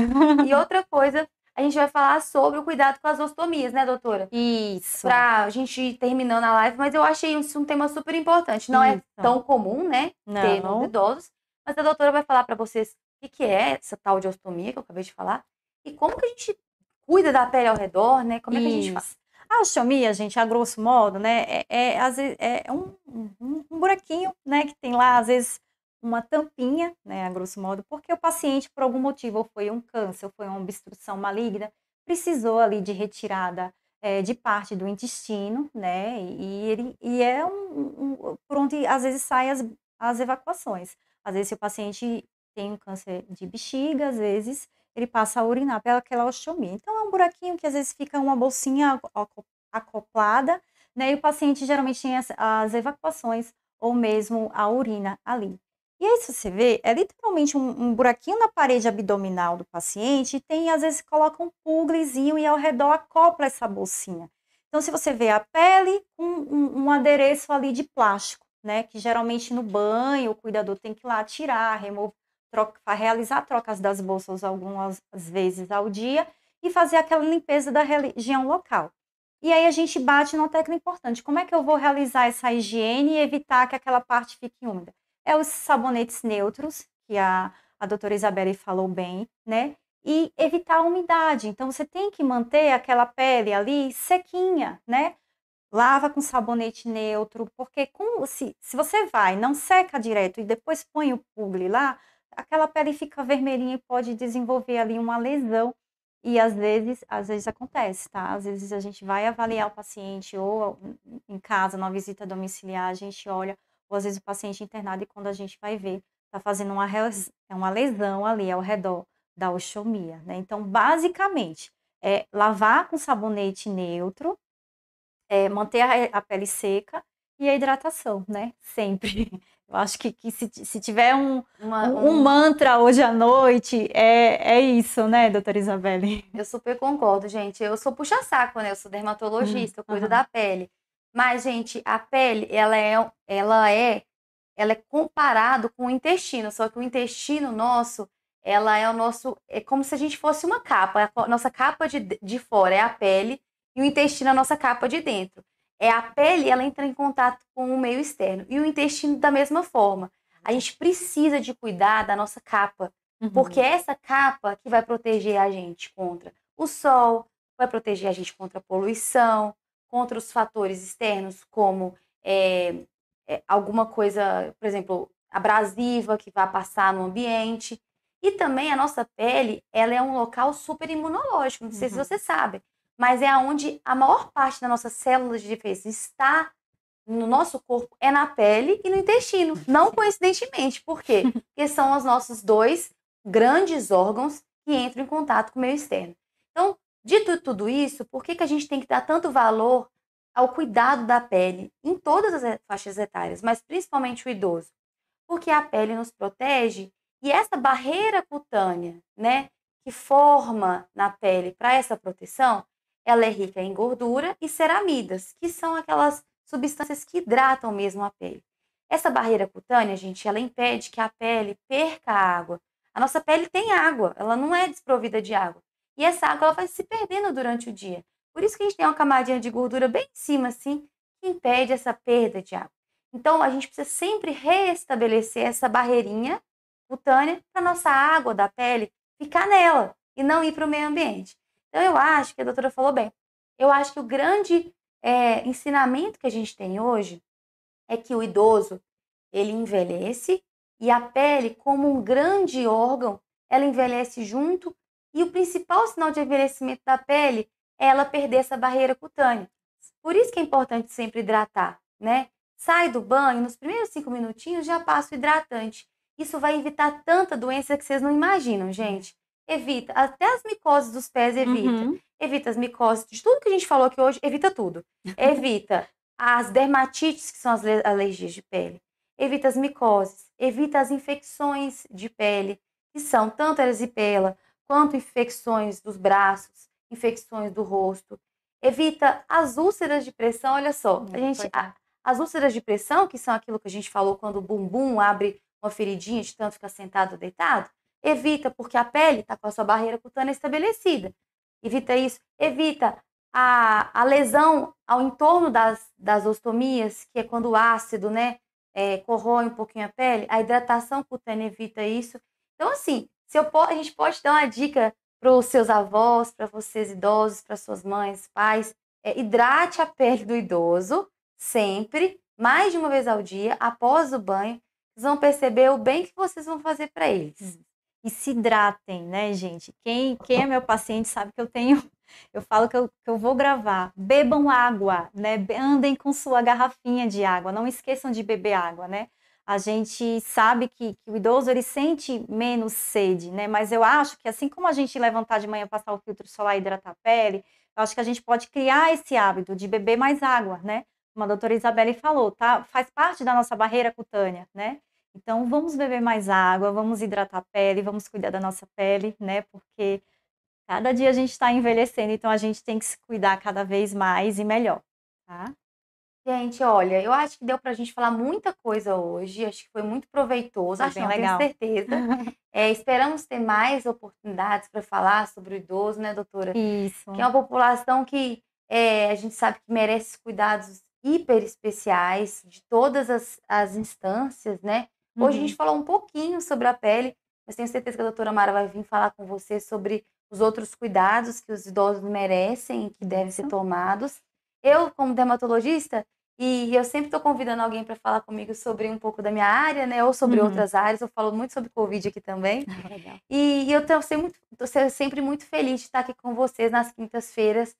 A: E outra coisa a gente vai falar sobre o cuidado com as ostomias, né, doutora?
B: Isso.
A: Pra gente ir terminando a live, mas eu achei isso um tema super importante. Não é isso. é tão comum, né, Não. ter nos idosos, mas a doutora vai falar para vocês o que é essa tal de ostomia que eu acabei de falar e como que a gente cuida da pele ao redor, né? Como é que a gente faz?
B: A ostomia, gente, a grosso modo, né, é, é, é um, um, um buraquinho, né, que tem lá, às vezes, uma tampinha, né, a grosso modo, porque o paciente, por algum motivo, ou foi um câncer, ou foi uma obstrução maligna, precisou ali de retirada é, de parte do intestino, né, e, ele, e é um, um, por onde às vezes saem as, as evacuações. Às vezes, se o paciente tem um câncer de bexiga, às vezes ele passa a urinar pelaquela osteomia. Então, é um buraquinho que às vezes fica uma bolsinha acoplada, né, e o paciente geralmente tem as, as evacuações ou mesmo a urina ali. E aí, se você vê, é literalmente um, um, buraquinho na parede abdominal do paciente e tem, às vezes, coloca um puglezinho e ao redor acopla essa bolsinha. Então, se você vê a pele, um, um, um adereço ali de plástico, né? Que geralmente no banho o cuidador tem que ir lá tirar, remover, troca, realizar trocas das bolsas algumas vezes ao dia e fazer aquela limpeza da região local. E aí a gente bate numa tecla importante. Como é que eu vou realizar essa higiene e evitar que aquela parte fique úmida? é os sabonetes neutros, que a, a doutora Isabelle falou bem, né? E evitar a umidade. Então, você tem que manter aquela pele ali sequinha, né? Lava com sabonete neutro, porque com, se, se você vai, não seca direto e depois põe o publi lá, aquela pele fica vermelhinha e pode desenvolver ali uma lesão. E às vezes, às vezes acontece, tá? Às vezes a gente vai avaliar o paciente ou em casa, numa visita domiciliar, a gente olha, ou às vezes o paciente internado e quando a gente vai ver, está fazendo uma, é uma lesão ali ao redor da osteomia, né? Então, basicamente, é lavar com sabonete neutro, é, manter a, a, pele seca e a hidratação, né? Sempre. Eu acho que, que se, se tiver um, Uma, um, um, mantra hoje à noite, é, é isso, né, doutora Isabelle?
A: Eu super concordo, gente. Eu sou puxa-saco, né? Eu sou dermatologista, eu cuido uhum. da pele. Mas, gente, a pele, ela é, ela é, ela é comparado com o intestino, só que o intestino nosso, ela é o nosso, é como se a gente fosse uma capa. A nossa capa de, de fora é a pele e o intestino é a nossa capa de dentro. É a pele, ela entra em contato com o meio externo e o intestino da mesma forma. A gente precisa de cuidar da nossa capa, uhum. porque é essa capa que vai proteger a gente contra o sol, vai proteger a gente contra a poluição, contra os fatores externos, como é, é, alguma coisa, por exemplo, abrasiva que vai passar no ambiente. E também a nossa pele, ela é um local super imunológico, não sei uhum. se você sabe, mas é onde a maior parte das nossas células de defesa está no nosso corpo, é na pele e no intestino. Não coincidentemente, por quê? Porque são os nossos dois grandes órgãos que entram em contato com o meio externo. Então, dito tudo isso, por que, que a gente tem que dar tanto valor ao cuidado da pele em todas as faixas etárias, mas principalmente o idoso? Porque a pele nos protege e essa barreira cutânea, né, que forma na pele para essa proteção, ela é rica em gordura e ceramidas, que são aquelas substâncias que hidratam mesmo a pele. Essa barreira cutânea, gente, ela impede que a pele perca água. A nossa pele tem água, ela não é desprovida de água. E essa água ela vai se perdendo durante o dia. Por isso que a gente tem uma camadinha de gordura bem em cima, assim, que impede essa perda de água. Então, a gente precisa sempre restabelecer essa barreirinha cutânea para nossa água da pele ficar nela e não ir para o meio ambiente. Então, eu acho que a doutora falou bem. Eu acho que o grande é, ensinamento que a gente tem hoje é que o idoso ele envelhece e a pele, como um grande órgão, ela envelhece junto e o principal sinal de envelhecimento da pele é ela perder essa barreira cutânea. Por isso que é importante sempre hidratar, né? Sai do banho, nos primeiros cinco minutinhos já passa o hidratante. Isso vai evitar tanta doença que vocês não imaginam, gente. Evita, até as micoses dos pés evita. Uhum. Evita as micoses, de tudo que a gente falou aqui hoje, evita tudo. Evita as dermatites, que são as alergias de pele. Evita as micoses, evita as infecções de pele, que são tanto a erisipela, quanto infecções dos braços, infecções do rosto. Evita as úlceras de pressão, olha só, a gente, a, as úlceras de pressão, que são aquilo que a gente falou quando o bumbum abre uma feridinha de tanto ficar sentado ou deitado, evita porque a pele está com a sua barreira cutânea estabelecida. Evita isso. Evita a, a lesão ao entorno das, das ostomias, que é quando o ácido né, é, corrói um pouquinho a pele. A hidratação cutânea evita isso. Então, assim, se eu, a gente pode dar uma dica para os seus avós, para vocês idosos, para suas mães, pais, é, hidrate a pele do idoso sempre, mais de uma vez ao dia, após o banho. Vocês vão perceber o bem que vocês vão fazer para eles. Uhum
B: e se hidratem, né, gente? Quem, quem é meu paciente sabe que eu tenho, eu falo que eu, que eu vou gravar. Bebam água, né? Andem com sua garrafinha de água, não esqueçam de beber água, né? A gente sabe que, que o idoso ele sente menos sede, né? Mas eu acho que assim como a gente levantar de manhã, passar o filtro solar e hidratar a pele, eu acho que a gente pode criar esse hábito de beber mais água, né? Como a doutora Isabelle falou, tá? Faz parte da nossa barreira cutânea, né? Então, vamos beber mais água, vamos hidratar a pele, vamos cuidar da nossa pele, né? Porque cada dia a gente está envelhecendo, então a gente tem que se cuidar cada vez mais e melhor, tá?
A: Gente, olha, eu acho que deu para a gente falar muita coisa hoje, acho que foi muito proveitoso, foi acho bem legal. tenho certeza. é, esperamos ter mais oportunidades para falar sobre o idoso, né, doutora?
B: Isso.
A: Que é uma população que é, a gente sabe que merece cuidados hiper especiais de todas as, as instâncias, né? Hoje a gente uhum. falou um pouquinho sobre a pele, mas tenho certeza que a doutora Mara vai vir falar com você sobre os outros cuidados que os idosos merecem e que devem ser tomados. Eu, como dermatologista, e eu sempre estou convidando alguém para falar comigo sobre um pouco da minha área, né? Ou sobre uhum. outras áreas. Eu falo muito sobre Covid aqui também. Ah, e, eu estou sempre muito feliz de estar aqui com vocês nas quintas-feiras,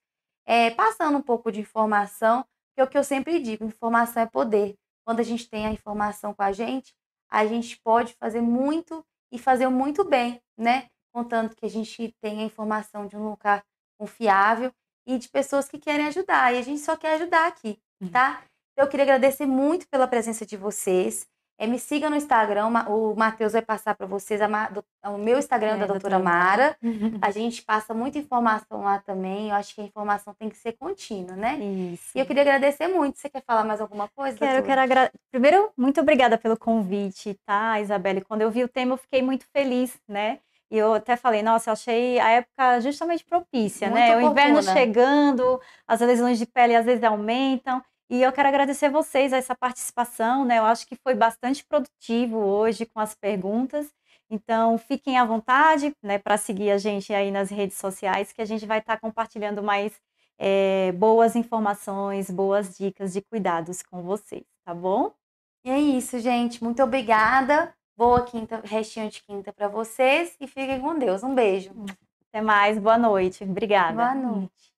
A: é, passando um pouco de informação, que é o que eu sempre digo: informação é poder. Quando a gente tem a informação com a gente, a gente pode fazer muito e fazer muito bem, né? Contanto que a gente tenha informação de um lugar confiável e de pessoas que querem ajudar. E a gente só quer ajudar aqui, uhum. tá? Então, eu queria agradecer muito pela presença de vocês. É, me siga no Instagram, o Matheus vai passar para vocês a, do, o meu Instagram é, da doutora, doutora Mara. A gente passa muita informação lá também. Eu acho que a informação tem que ser contínua, né?
B: Isso.
A: E eu queria agradecer muito. Você quer falar mais alguma coisa?
B: Quero, eu quero agradecer. Primeiro, muito obrigada pelo convite, tá, Isabelle? Quando eu vi o tema, eu fiquei muito feliz, né? E eu até falei, nossa, eu achei a época justamente propícia, muito né? Oportuna. O inverno chegando, as lesões de pele às vezes aumentam. E eu quero agradecer vocês essa participação, né? Eu acho que foi bastante produtivo hoje com as perguntas. Então, fiquem à vontade, né, para seguir a gente aí nas redes sociais, que a gente vai estar tá compartilhando mais é, boas informações, boas dicas de cuidados com vocês, tá bom?
A: E é isso, gente. Muito obrigada. Boa quinta, restinho de quinta para vocês e fiquem com Deus. Um beijo.
B: Até mais. Boa noite. Obrigada.
A: Boa noite.